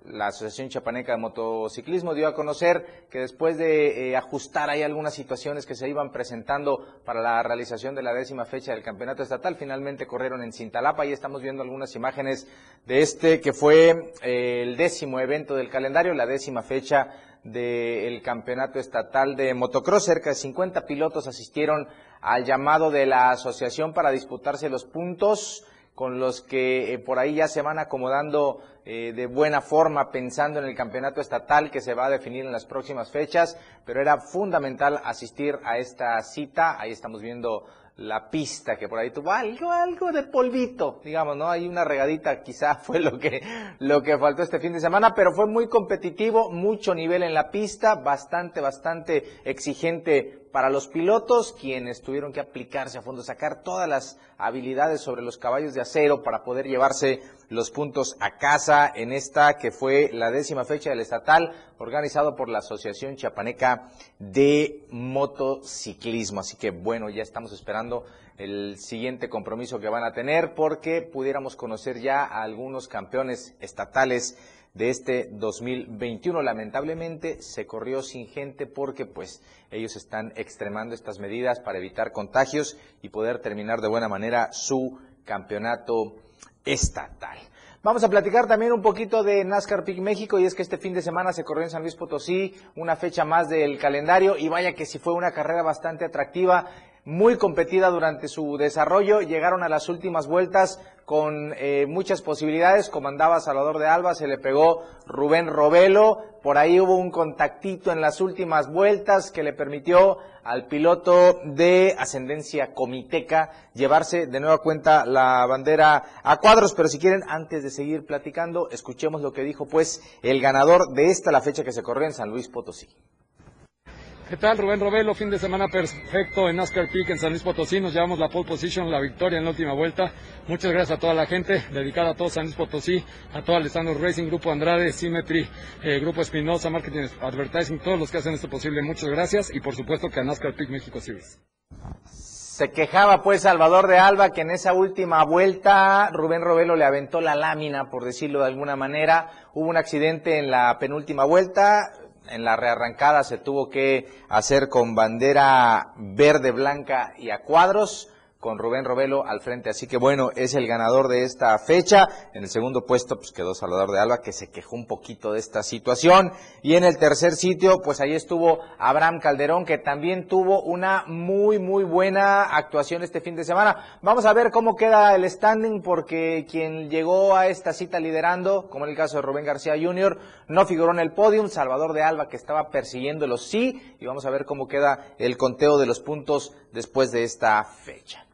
la Asociación Chapaneca de Motociclismo dio a conocer que después de eh, ajustar ahí algunas situaciones que se iban presentando para la realización de la décima fecha del campeonato estatal, finalmente corrieron en Cintalapa y estamos viendo algunas imágenes de este que fue eh, el décimo evento del calendario, la décima fecha del campeonato estatal de motocross. Cerca de 50 pilotos asistieron al llamado de la asociación para disputarse los puntos con los que eh, por ahí ya se van acomodando eh, de buena forma pensando en el campeonato estatal que se va a definir en las próximas fechas, pero era fundamental asistir a esta cita. Ahí estamos viendo la pista que por ahí tuvo algo, algo de polvito, digamos, ¿no? Hay una regadita, quizá fue lo que, lo que faltó este fin de semana, pero fue muy competitivo, mucho nivel en la pista, bastante, bastante exigente para los pilotos, quienes tuvieron que aplicarse a fondo, sacar todas las habilidades sobre los caballos de acero para poder llevarse los puntos a casa en esta que fue la décima fecha del estatal organizado por la Asociación Chiapaneca de Motociclismo. Así que bueno, ya estamos esperando el siguiente compromiso que van a tener porque pudiéramos conocer ya a algunos campeones estatales de este 2021. Lamentablemente se corrió sin gente porque pues ellos están extremando estas medidas para evitar contagios y poder terminar de buena manera su campeonato estatal. Vamos a platicar también un poquito de NASCAR Peak México y es que este fin de semana se corrió en San Luis Potosí una fecha más del calendario y vaya que si fue una carrera bastante atractiva muy competida durante su desarrollo. Llegaron a las últimas vueltas con eh, muchas posibilidades. Comandaba Salvador de Alba, se le pegó Rubén Robelo. Por ahí hubo un contactito en las últimas vueltas que le permitió al piloto de ascendencia comiteca llevarse de nueva cuenta la bandera a cuadros. Pero si quieren, antes de seguir platicando, escuchemos lo que dijo pues el ganador de esta, la fecha que se corrió en San Luis Potosí. ¿Qué tal, Rubén Robelo? Fin de semana perfecto en NASCAR Peak en San Luis Potosí. Nos llevamos la pole position, la victoria en la última vuelta. Muchas gracias a toda la gente, dedicada a todo San Luis Potosí, a todo Alessandro Racing, Grupo Andrade, Symmetry, eh, Grupo Espinosa, Marketing Advertising, todos los que hacen esto posible. Muchas gracias y por supuesto que a NASCAR Peak México Series. Se quejaba pues Salvador de Alba que en esa última vuelta Rubén Robelo le aventó la lámina, por decirlo de alguna manera. Hubo un accidente en la penúltima vuelta, en la rearrancada se tuvo que hacer con bandera verde, blanca y a cuadros con Rubén Robelo al frente. Así que bueno, es el ganador de esta fecha. En el segundo puesto pues quedó Salvador de Alba que se quejó un poquito de esta situación. Y en el tercer sitio pues ahí estuvo Abraham Calderón que también tuvo una muy muy buena actuación este fin de semana. Vamos a ver cómo queda el standing porque quien llegó a esta cita liderando, como en el caso de Rubén García Jr., no figuró en el podium. Salvador de Alba que estaba persiguiéndolo sí. Y vamos a ver cómo queda el conteo de los puntos después de esta fecha.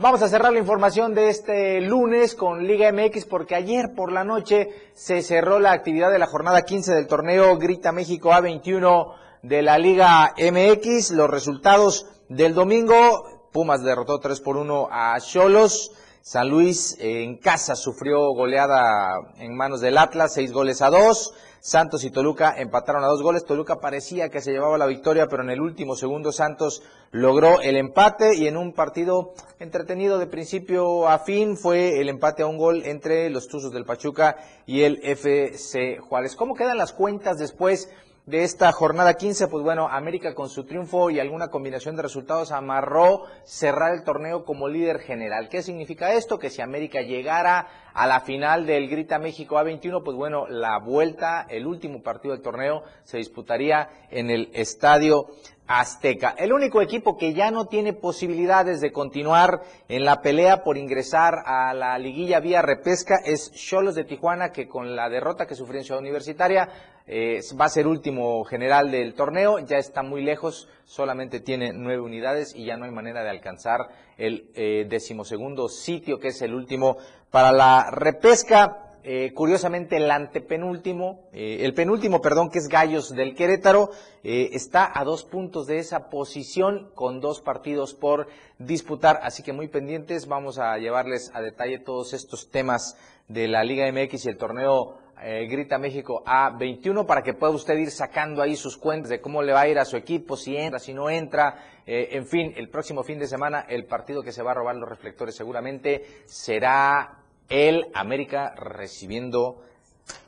Vamos a cerrar la información de este lunes con Liga MX porque ayer por la noche se cerró la actividad de la jornada 15 del torneo Grita México A21 de la Liga MX. Los resultados del domingo, Pumas derrotó 3 por 1 a Cholos. San Luis en casa sufrió goleada en manos del Atlas, 6 goles a 2. Santos y Toluca empataron a dos goles. Toluca parecía que se llevaba la victoria, pero en el último segundo Santos logró el empate y en un partido entretenido de principio a fin fue el empate a un gol entre los Tuzos del Pachuca y el FC Juárez. ¿Cómo quedan las cuentas después? de esta jornada 15, pues bueno, América con su triunfo y alguna combinación de resultados amarró cerrar el torneo como líder general. ¿Qué significa esto? Que si América llegara a la final del Grita México A21, pues bueno, la vuelta, el último partido del torneo se disputaría en el Estadio Azteca. El único equipo que ya no tiene posibilidades de continuar en la pelea por ingresar a la liguilla vía repesca es Cholos de Tijuana, que con la derrota que sufrió en Ciudad Universitaria eh, va a ser último general del torneo, ya está muy lejos, solamente tiene nueve unidades y ya no hay manera de alcanzar el eh, decimosegundo sitio, que es el último para la repesca. Eh, curiosamente el antepenúltimo, el penúltimo, perdón, que es Gallos del Querétaro, está a dos puntos de esa posición con dos partidos por disputar. Así que muy pendientes, vamos a llevarles a detalle todos estos temas de la Liga MX y el torneo eh, Grita México A21 para que pueda usted ir sacando ahí sus cuentas de cómo le va a ir a su equipo, si entra, si no entra. Eh, en fin, el próximo fin de semana el partido que se va a robar los reflectores seguramente será el América recibiendo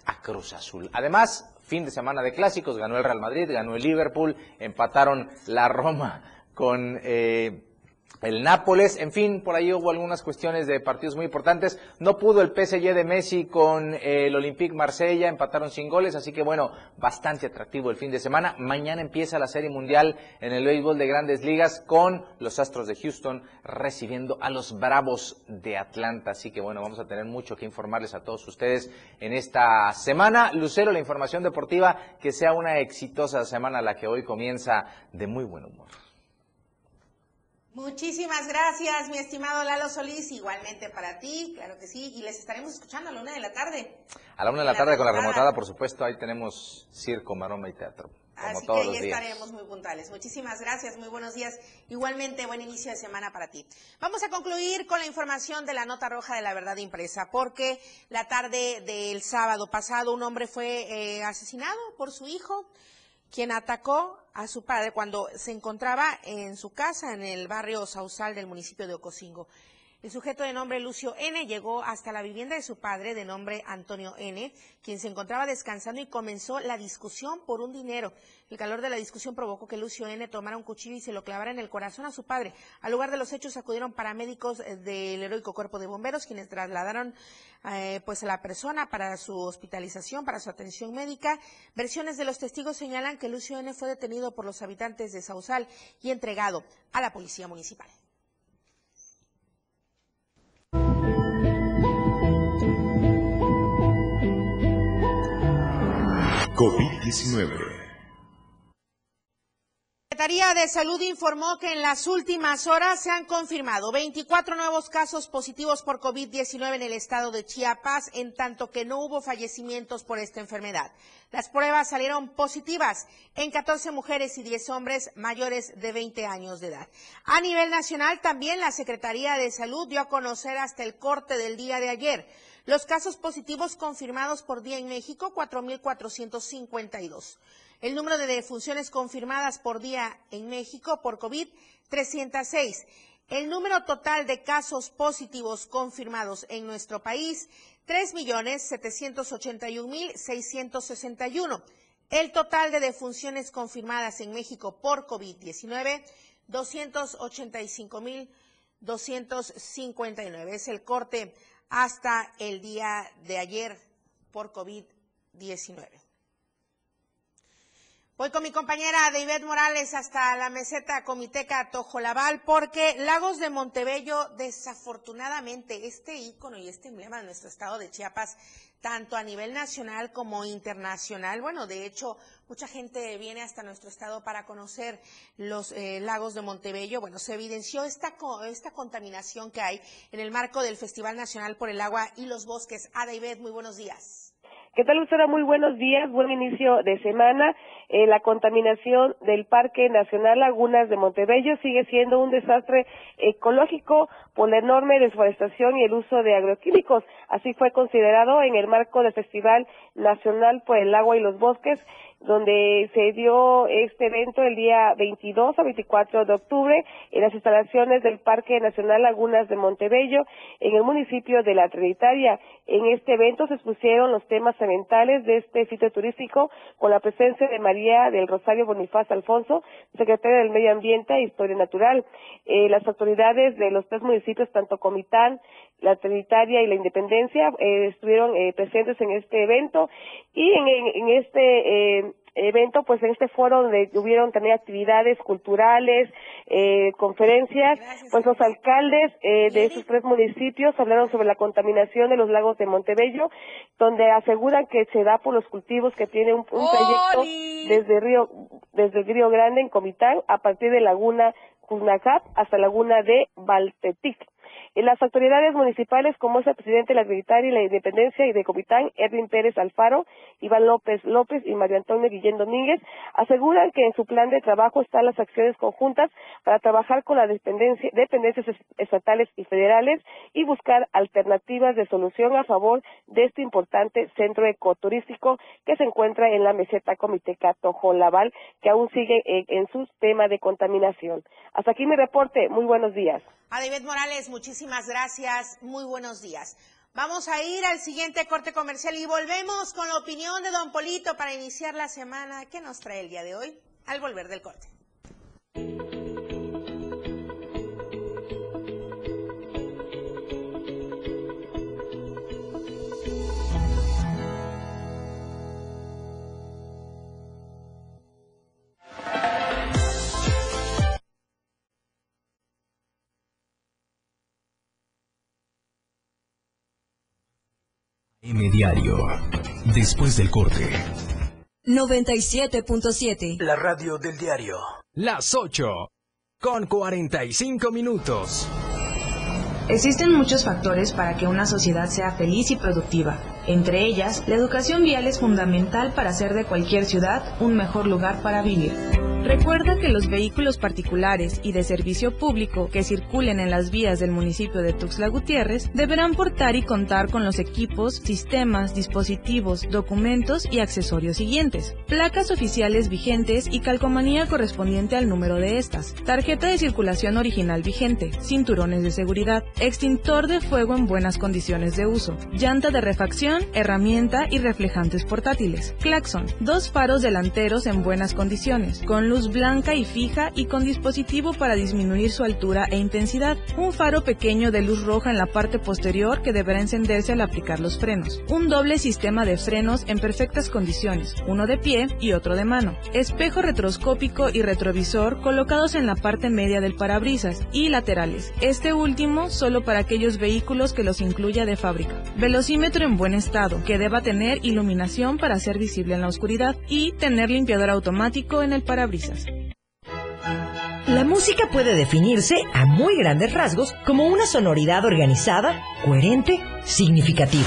a Cruz Azul. Además, fin de semana de clásicos, ganó el Real Madrid, ganó el Liverpool, empataron la Roma con... Eh, el Nápoles, en fin, por ahí hubo algunas cuestiones de partidos muy importantes. No pudo el PSG de Messi con el Olympique Marsella, empataron sin goles, así que bueno, bastante atractivo el fin de semana. Mañana empieza la Serie Mundial en el béisbol de Grandes Ligas con los Astros de Houston recibiendo a los Bravos de Atlanta. Así que bueno, vamos a tener mucho que informarles a todos ustedes en esta semana. Lucero, la información deportiva, que sea una exitosa semana la que hoy comienza de muy buen humor. Muchísimas gracias, mi estimado Lalo Solís. Igualmente para ti, claro que sí. Y les estaremos escuchando a la una de la tarde. A la una de la, tarde con la remontada, por supuesto. Ahí tenemos circo, maroma y teatro. Como Así todos que ahí estaremos muy puntuales. Muchísimas gracias, muy buenos días. Igualmente, buen inicio de semana para ti. Vamos a concluir con la información de la nota roja de la verdad impresa, porque la tarde del sábado pasado un hombre fue eh, asesinado por su hijo quien atacó a su padre cuando se encontraba en su casa en el barrio Sausal del municipio de Ocosingo. El sujeto de nombre Lucio N llegó hasta la vivienda de su padre de nombre Antonio N, quien se encontraba descansando y comenzó la discusión por un dinero. El calor de la discusión provocó que Lucio N tomara un cuchillo y se lo clavara en el corazón a su padre. Al lugar de los hechos acudieron paramédicos eh, del heroico cuerpo de bomberos, quienes trasladaron eh, pues a la persona para su hospitalización, para su atención médica. Versiones de los testigos señalan que Lucio N fue detenido por los habitantes de Sausal y entregado a la policía municipal. COVID-19. La Secretaría de Salud informó que en las últimas horas se han confirmado 24 nuevos casos positivos por COVID-19 en el estado de Chiapas, en tanto que no hubo fallecimientos por esta enfermedad. Las pruebas salieron positivas en 14 mujeres y 10 hombres mayores de 20 años de edad. A nivel nacional, también la Secretaría de Salud dio a conocer hasta el corte del día de ayer los casos positivos confirmados por día en México, 4.452. El número de defunciones confirmadas por día en México por COVID, 306. El número total de casos positivos confirmados en nuestro país, 3.781.661. El total de defunciones confirmadas en México por COVID-19, 285.259. Es el corte hasta el día de ayer por COVID-19. Voy con mi compañera David Morales hasta la meseta Comiteca Tojolabal porque Lagos de Montebello, desafortunadamente, este ícono y este emblema de nuestro estado de Chiapas, tanto a nivel nacional como internacional, bueno, de hecho, mucha gente viene hasta nuestro estado para conocer los eh, lagos de Montebello. Bueno, se evidenció esta, esta contaminación que hay en el marco del Festival Nacional por el Agua y los Bosques. A David, muy buenos días. ¿Qué tal, Lucera? Muy buenos días, buen inicio de semana. Eh, la contaminación del Parque Nacional Lagunas de Montebello sigue siendo un desastre ecológico por la enorme desforestación y el uso de agroquímicos. Así fue considerado en el marco del Festival Nacional por el Agua y los Bosques donde se dio este evento el día 22 a 24 de octubre en las instalaciones del Parque Nacional Lagunas de Montebello, en el municipio de La Trinitaria. En este evento se expusieron los temas ambientales de este sitio turístico con la presencia de María del Rosario Bonifaz Alfonso, secretaria del Medio Ambiente e Historia Natural. Eh, las autoridades de los tres municipios, tanto Comitán, La Trinitaria y La Independencia, eh, estuvieron eh, presentes en este evento. Y en, en este evento, pues en este foro donde hubieron también actividades culturales, eh, conferencias, pues los alcaldes eh, de esos tres municipios hablaron sobre la contaminación de los lagos de Montebello, donde aseguran que se da por los cultivos que tienen un, trayecto desde Río, desde el Río Grande en Comitán a partir de Laguna Cuznacap hasta Laguna de Valtetic. Las autoridades municipales, como es el presidente de la Agricultura y la Independencia y de Comitán, Edwin Pérez Alfaro, Iván López López y Mario Antonio Guillén Domínguez, aseguran que en su plan de trabajo están las acciones conjuntas para trabajar con las dependencias estatales y federales y buscar alternativas de solución a favor de este importante centro ecoturístico que se encuentra en la meseta Comiteca Laval, que aún sigue en, en su tema de contaminación. Hasta aquí mi reporte. Muy buenos días. A David Morales, muchísimas gracias. Muy buenos días. Vamos a ir al siguiente corte comercial y volvemos con la opinión de Don Polito para iniciar la semana. ¿Qué nos trae el día de hoy? Al volver del corte. M Diario. Después del corte. 97.7. La radio del diario. Las 8. Con 45 minutos. Existen muchos factores para que una sociedad sea feliz y productiva. Entre ellas, la educación vial es fundamental para hacer de cualquier ciudad un mejor lugar para vivir. Recuerda que los vehículos particulares y de servicio público que circulen en las vías del municipio de Tuxtla Gutiérrez deberán portar y contar con los equipos, sistemas, dispositivos, documentos y accesorios siguientes. Placas oficiales vigentes y calcomanía correspondiente al número de estas. Tarjeta de circulación original vigente. Cinturones de seguridad. Extintor de fuego en buenas condiciones de uso. Llanta de refacción, herramienta y reflejantes portátiles. Claxon. Dos faros delanteros en buenas condiciones, con luz blanca y fija y con dispositivo para disminuir su altura e intensidad. Un faro pequeño de luz roja en la parte posterior que deberá encenderse al aplicar los frenos. Un doble sistema de frenos en perfectas condiciones, uno de pie y otro de mano. Espejo retroscópico y retrovisor colocados en la parte media del parabrisas y laterales. Este último solo para aquellos vehículos que los incluya de fábrica. Velocímetro en buen estado, que deba tener iluminación para ser visible en la oscuridad y tener limpiador automático en el parabrisas. La música puede definirse a muy grandes rasgos como una sonoridad organizada, coherente, significativa.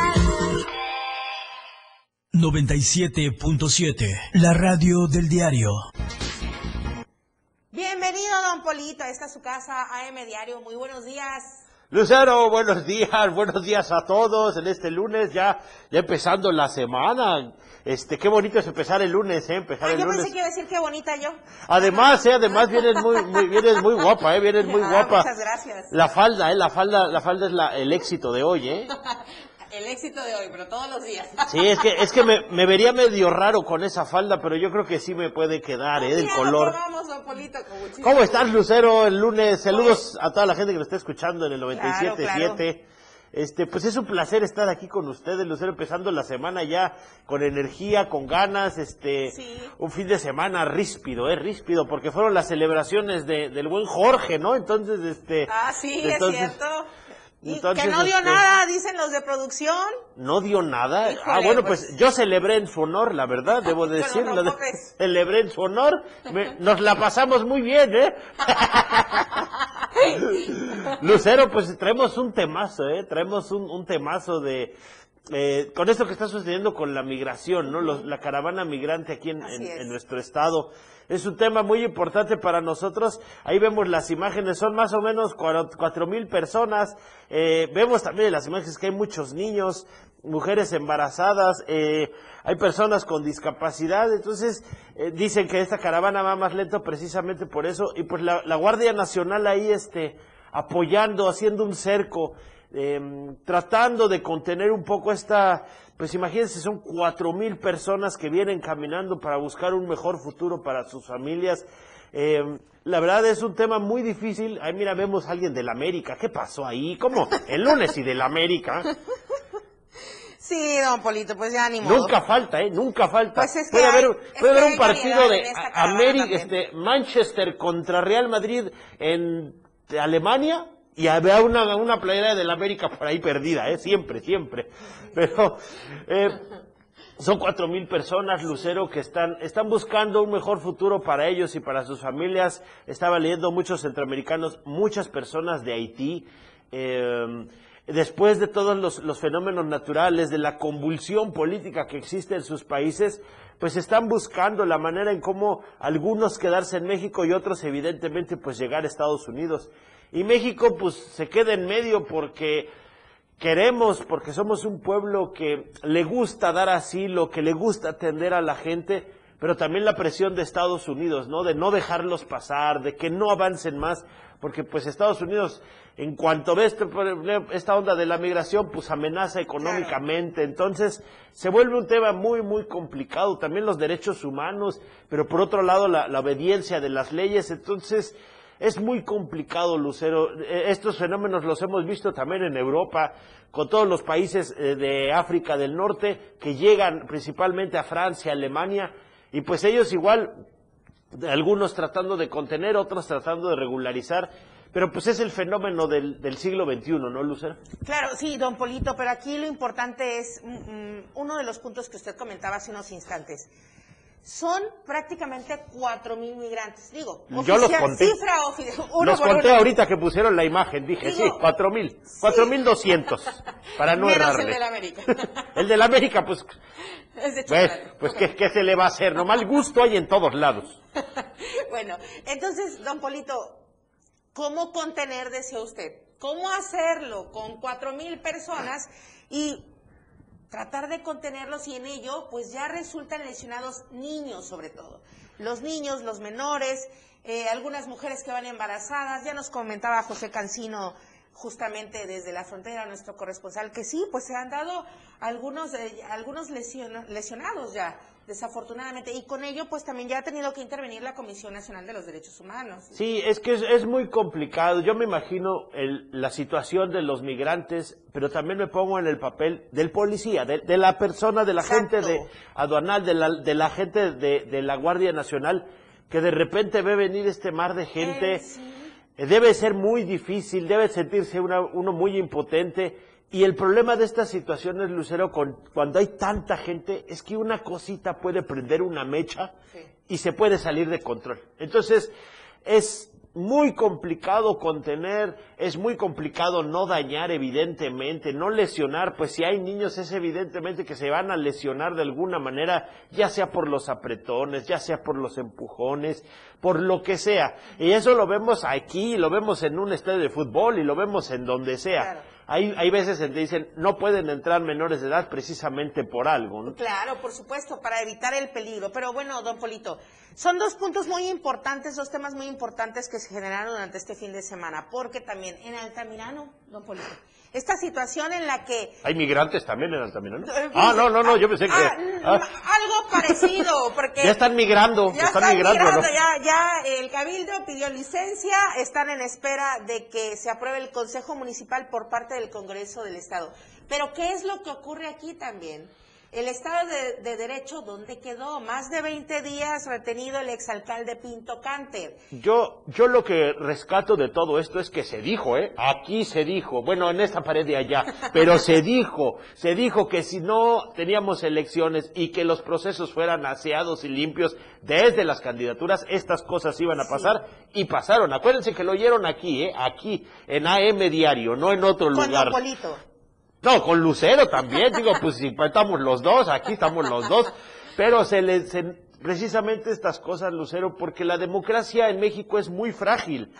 97.7, la radio del diario. Bienvenido, don Polito. Esta es su casa, AM Diario. Muy buenos días. Lucero, buenos días, buenos días a todos en este lunes, ya, ya empezando la semana. Este, qué bonito es empezar el lunes, ¿eh? Empezar Ah, el yo lunes. pensé que iba a decir qué bonita yo. Además, eh, además vienes muy, muy, vienes muy guapa, eh, vienes muy Ah, guapa. Muchas gracias. La falda, eh, la falda, la falda es la, el éxito de hoy, eh. El éxito de hoy, pero todos los días. Sí, es que, es que me, me vería medio raro con esa falda, pero yo creo que sí me puede quedar, eh, del Ya, color. Vamos, don Polito, con muchísimo ¿Cómo estás. Lucero, el lunes? Saludos a toda la gente que nos está escuchando en el 97.7. Claro, claro. Este, pues es un placer estar aquí con ustedes, Lucero, empezando la semana ya con energía, con ganas, este, un fin de semana ríspido, eh, ríspido, porque fueron las celebraciones de, del buen Jorge, ¿no? Entonces, este. Ah, sí, entonces, es cierto. Y entonces, que no dio este, nada, dicen los de producción. No dio nada. Híjole, ah, bueno, pues. pues yo celebré en su honor, la verdad, debo decirlo. no celebré en su honor. Me- nos la pasamos muy bien, ¿eh? Lucero, pues traemos un temazo, ¿eh? Traemos un, un temazo de... eh, con esto que está sucediendo con la migración, ¿no? Los- la caravana migrante aquí en, en- en nuestro estado. Es un tema muy importante para nosotros. Ahí vemos las imágenes, son más o menos cuatro mil personas. Eh, vemos también en las imágenes que hay muchos niños, mujeres embarazadas, eh, hay personas con discapacidad. Entonces, eh, dicen que esta caravana va más lento precisamente por eso. Y pues la, la Guardia Nacional ahí, este, apoyando, haciendo un cerco, em, tratando de contener un poco esta, pues imagínense, son cuatro mil personas que vienen caminando para buscar un mejor futuro para sus familias. Em, la verdad es un tema muy difícil. Ahí mira, vemos a alguien del América. ¿Qué pasó ahí? ¿Cómo? El lunes y del América. Sí, don Polito, pues ya ni modo. Nunca falta, ¿eh? Nunca falta. Pues es que puede hay- haber, es puede que haber un partido de América, este, Manchester contra Real Madrid en Alemania y había una, una playera del América por ahí perdida, ¿eh? Siempre, siempre. Pero eh, son cuatro mil personas, Lucero, que están, están buscando un mejor futuro para ellos y para sus familias. Estaba leyendo muchos centroamericanos, muchas personas de Haití. eh, después de todos los, los fenómenos naturales, de la convulsión política que existe en sus países, pues están buscando la manera en cómo algunos quedarse en México y otros evidentemente pues llegar a Estados Unidos. Y México pues se queda en medio porque queremos, porque somos un pueblo que le gusta dar asilo, que le gusta atender a la gente, pero también la presión de Estados Unidos, ¿no? De no dejarlos pasar, de que no avancen más, porque pues Estados Unidos, en cuanto ve este, esta onda de la migración, pues amenaza económicamente, entonces se vuelve un tema muy, muy complicado, también los derechos humanos, pero por otro lado la, la obediencia de las leyes, entonces es muy complicado, Lucero. E, estos fenómenos los hemos visto también en Europa, con todos los países eh, de África del Norte, que llegan principalmente a Francia, Alemania, y pues ellos igual, algunos tratando de contener, otros tratando de regularizar. Pero pues es el fenómeno del, del, siglo XXI, ¿no, Lucero? Claro, sí, don Polito, pero aquí lo importante es mm, mm, uno de los puntos que usted comentaba hace unos instantes son prácticamente cuatro mil migrantes. Digo, yo los conté. Cifra los conté ahorita que pusieron la imagen, dije, sí, cuatro mil, cuatro mil doscientos, para no Menos el de América. el de la América, pues, pues, pues ¿qué, se le va a hacer? No mal gusto hay en todos lados. bueno, entonces, don Polito, ¿cómo contener, decía usted? ¿Cómo hacerlo con cuatro mil personas y tratar de contenerlos y en ello pues ya resultan lesionados niños sobre todo. Los niños, los menores, eh, algunas mujeres que van embarazadas, ya nos comentaba José Cancino justamente desde la frontera, nuestro corresponsal, que sí, pues se han dado algunos, algunos lesionados ya desafortunadamente. Y con ello, pues también ya ha tenido que intervenir la Comisión Nacional de los Derechos Humanos. Sí, es que es, muy complicado. Yo me imagino la situación de los migrantes, pero también me pongo en el papel del policía, de, la persona, de la gente de aduanal, de la, de la gente de, la Guardia Nacional, que de repente ve venir este mar de gente. Eh, debe ser muy difícil, debe sentirse uno muy impotente y el problema de estas situaciones, Lucero, con, cuando hay tanta gente, es que una cosita puede prender una mecha y se puede salir de control. Entonces, es muy complicado contener, es muy complicado no dañar, evidentemente, no lesionar, pues si hay niños es evidentemente que se van a lesionar de alguna manera, ya sea por los apretones, ya sea por los empujones, por lo que sea. Y eso lo vemos aquí, lo vemos en un estadio de fútbol y lo vemos en donde sea. Hay, hay veces en que dicen no pueden entrar menores de edad precisamente por algo. ¿no? Claro, por supuesto, para evitar el peligro. Pero bueno, don Polito, son dos puntos muy importantes, dos temas muy importantes que se generaron durante este fin de semana, porque también en Altamirano, don Polito, esta situación en la que... ¿Hay migrantes también en Altamirano? Eh, ah, no, no, no, yo pensé que... Ah, ah. Algo parecido, porque... ya están migrando, ya están, migrando. ya, ya el Cabildo pidió licencia, están en espera de que se apruebe el Consejo Municipal por parte del Congreso del Estado. Pero ¿qué es lo que ocurre aquí también? El Estado de, Derecho, ¿dónde quedó? Más de 20 días retenido el exalcalde Pinto Canter. Yo, yo lo que rescato de todo esto es que se dijo, ¿eh? Aquí se dijo, bueno, en esta pared de allá, pero se dijo, se dijo que si no teníamos elecciones y que los procesos fueran aseados y limpios desde las candidaturas, estas cosas iban a pasar y pasaron. Acuérdense que lo oyeron aquí, ¿eh? Aquí, en AM Diario, no en otro lugar. No, con Lucero también, digo, pues si estamos los dos, aquí estamos los dos, pero se le, precisamente estas cosas, Lucero, porque la democracia en México es muy frágil.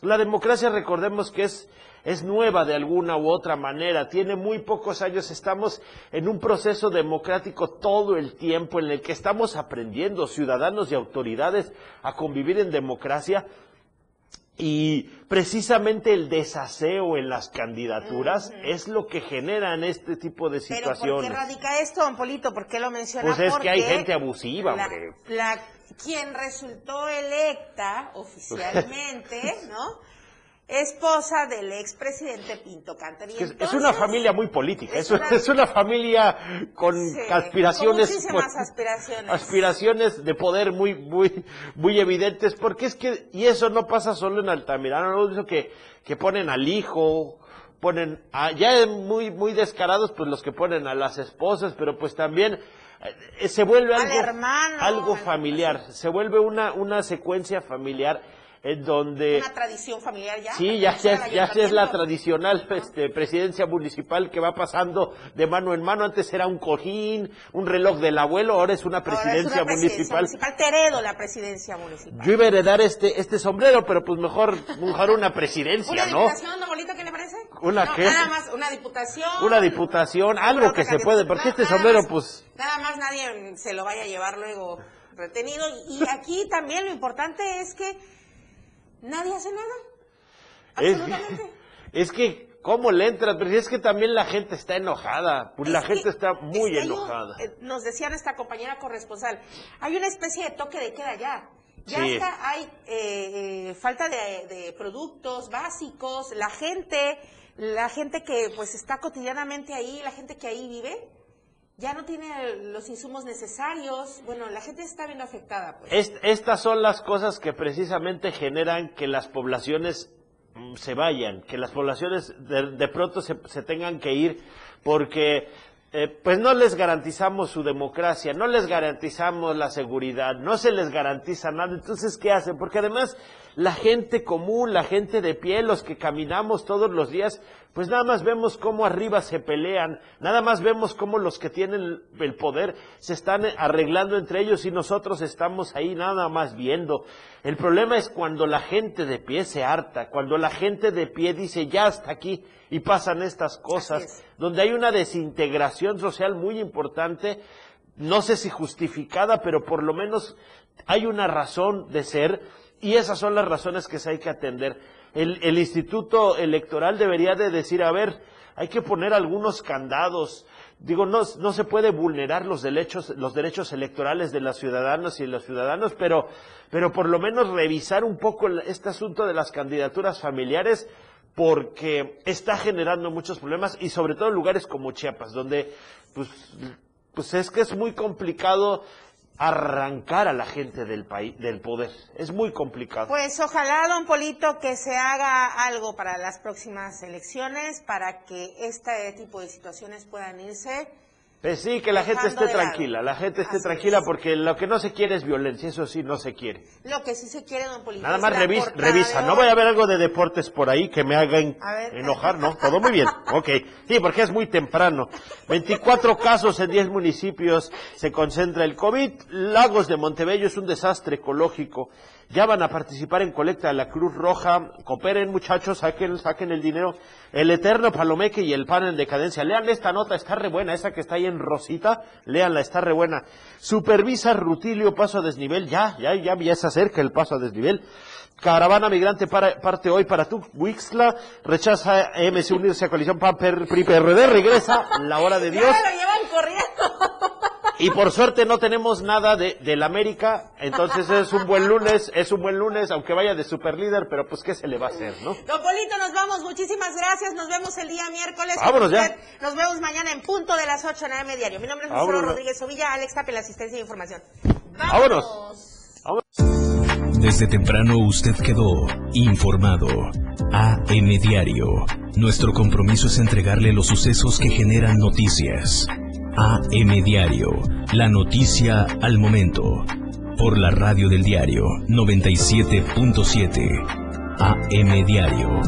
La democracia, recordemos que es, es nueva de alguna u otra manera, tiene muy pocos años, estamos en un proceso democrático todo el tiempo en el que estamos aprendiendo, ciudadanos y autoridades, a convivir en democracia, y precisamente el desaseo en las candidaturas es lo que generan este tipo de situaciones. ¿Pero por qué radica esto, don Polito? ¿Por qué lo menciona? Pues es que hay gente abusiva, hombre. quien resultó electa oficialmente, ¿no? Esposa del expresidente Pinto Canter. es, una familia muy política, es, una, familia con aspiraciones, aspiraciones. aspiraciones de poder muy, muy, muy evidentes, porque es que, y eso no pasa solo en Altamirano, no que, que ponen al hijo, ponen, a, ya muy, muy descarados, pues los que ponen a las esposas, pero pues también eh, se vuelve algo, algo familiar, se vuelve una, una secuencia familiar en donde... Una tradición familiar ya. Sí, ya, ya, es la tradicional este, presidencia municipal que va pasando de mano en mano. Antes era un cojín, un reloj del abuelo, ahora es una presidencia, municipal. Te heredo la presidencia municipal. Yo iba a heredar este, este sombrero, pero pues mejor, mejor una presidencia, ¿Una ¿no? ¿Una diputación, abuelito, qué le parece? ¿Una qué? Nada más, una diputación. Una diputación, algo que se puede, porque este sombrero, pues... Nada más nadie se lo vaya a llevar luego retenido. Y aquí también lo importante es que nadie hace nada. Absolutamente. Es, que, ¿cómo le entras? Pero es que también la gente está enojada. Pues la gente está muy enojada. Eh, nos decía nuestra compañera corresponsal, hay una especie de toque de queda ya. Ya hay eh, eh, falta de, de, productos básicos, la gente, la gente que pues está cotidianamente ahí, la gente que ahí vive, ya no tiene los insumos necesarios. Bueno, la gente está viendo afectada. Pues. estas son las cosas que precisamente generan que las poblaciones mm, se vayan, que las poblaciones de, pronto se, se, tengan que ir porque eh, pues no les garantizamos su democracia, no les garantizamos la seguridad, no se les garantiza nada. Entonces, ¿qué hacen? Porque además la gente común, la gente de pie, los que caminamos todos los días, pues nada más vemos cómo arriba se pelean, nada más vemos cómo los que tienen el poder se están arreglando entre ellos y nosotros estamos ahí nada más viendo. El problema es cuando la gente de pie se harta, cuando la gente de pie dice ya hasta aquí y pasan estas cosas, donde hay una desintegración social muy importante, no sé si justificada, pero por lo menos hay una razón de ser y esas son las razones que se hay que atender. El, Instituto Electoral debería de decir, a ver, hay que poner algunos candados. Digo, no, no se puede vulnerar los derechos, los derechos electorales de las ciudadanas y los ciudadanos, pero, pero por lo menos revisar un poco este asunto de las candidaturas familiares porque está generando muchos problemas y sobre todo en lugares como Chiapas, donde pues, pues es que es muy complicado arrancar a la gente del país, del poder. Es muy complicado. Pues ojalá, don Polito, que se haga algo para las próximas elecciones, para que este tipo de situaciones puedan irse pues sí, que la gente esté tranquila, la gente esté tranquila porque lo que no se quiere es violencia, eso sí, no se quiere. Lo que sí se quiere, don Polito. Nada más revisa, revisa. no vaya a haber algo de deportes por ahí que me haga enojar, ¿no? Todo muy bien, ok. Sí, porque es muy temprano. 24 casos en 10 municipios se concentra el COVID. Lagos de Montebello es un desastre ecológico ya van a participar en colecta de la Cruz Roja. Cooperen, muchachos, saquen, saquen el dinero. El Eterno Palomeque y el Pan en decadencia. Lean esta nota, está re buena, esa que está ahí en rosita. Leanla, está re buena. Supervisa Rutilio paso a desnivel. Ya, ya, ya, ya se acerca el paso a desnivel. Caravana migrante para, parte hoy para tu Wixla. Rechaza MC unirse a coalición PAN PRI PRD. Regresa la hora de Dios. Ya lo llevan corriendo. Y por suerte no tenemos nada de del América, entonces es un buen lunes, es un buen lunes, aunque vaya de super líder, pero pues qué se le va a hacer, ¿no? Don Polito, nos vamos, muchísimas gracias, nos vemos el día miércoles. Vámonos ya. Nos vemos mañana en punto de las 8 en AM Diario. Mi nombre es Lucero Rodríguez Ovilla, Alex Tape, la asistencia de información. Vámonos. Vámonos. Desde temprano usted quedó informado. AM Diario. Nuestro compromiso es entregarle los sucesos que generan noticias. AM Diario, la noticia al momento. Por la radio del diario 97.7. AM Diario.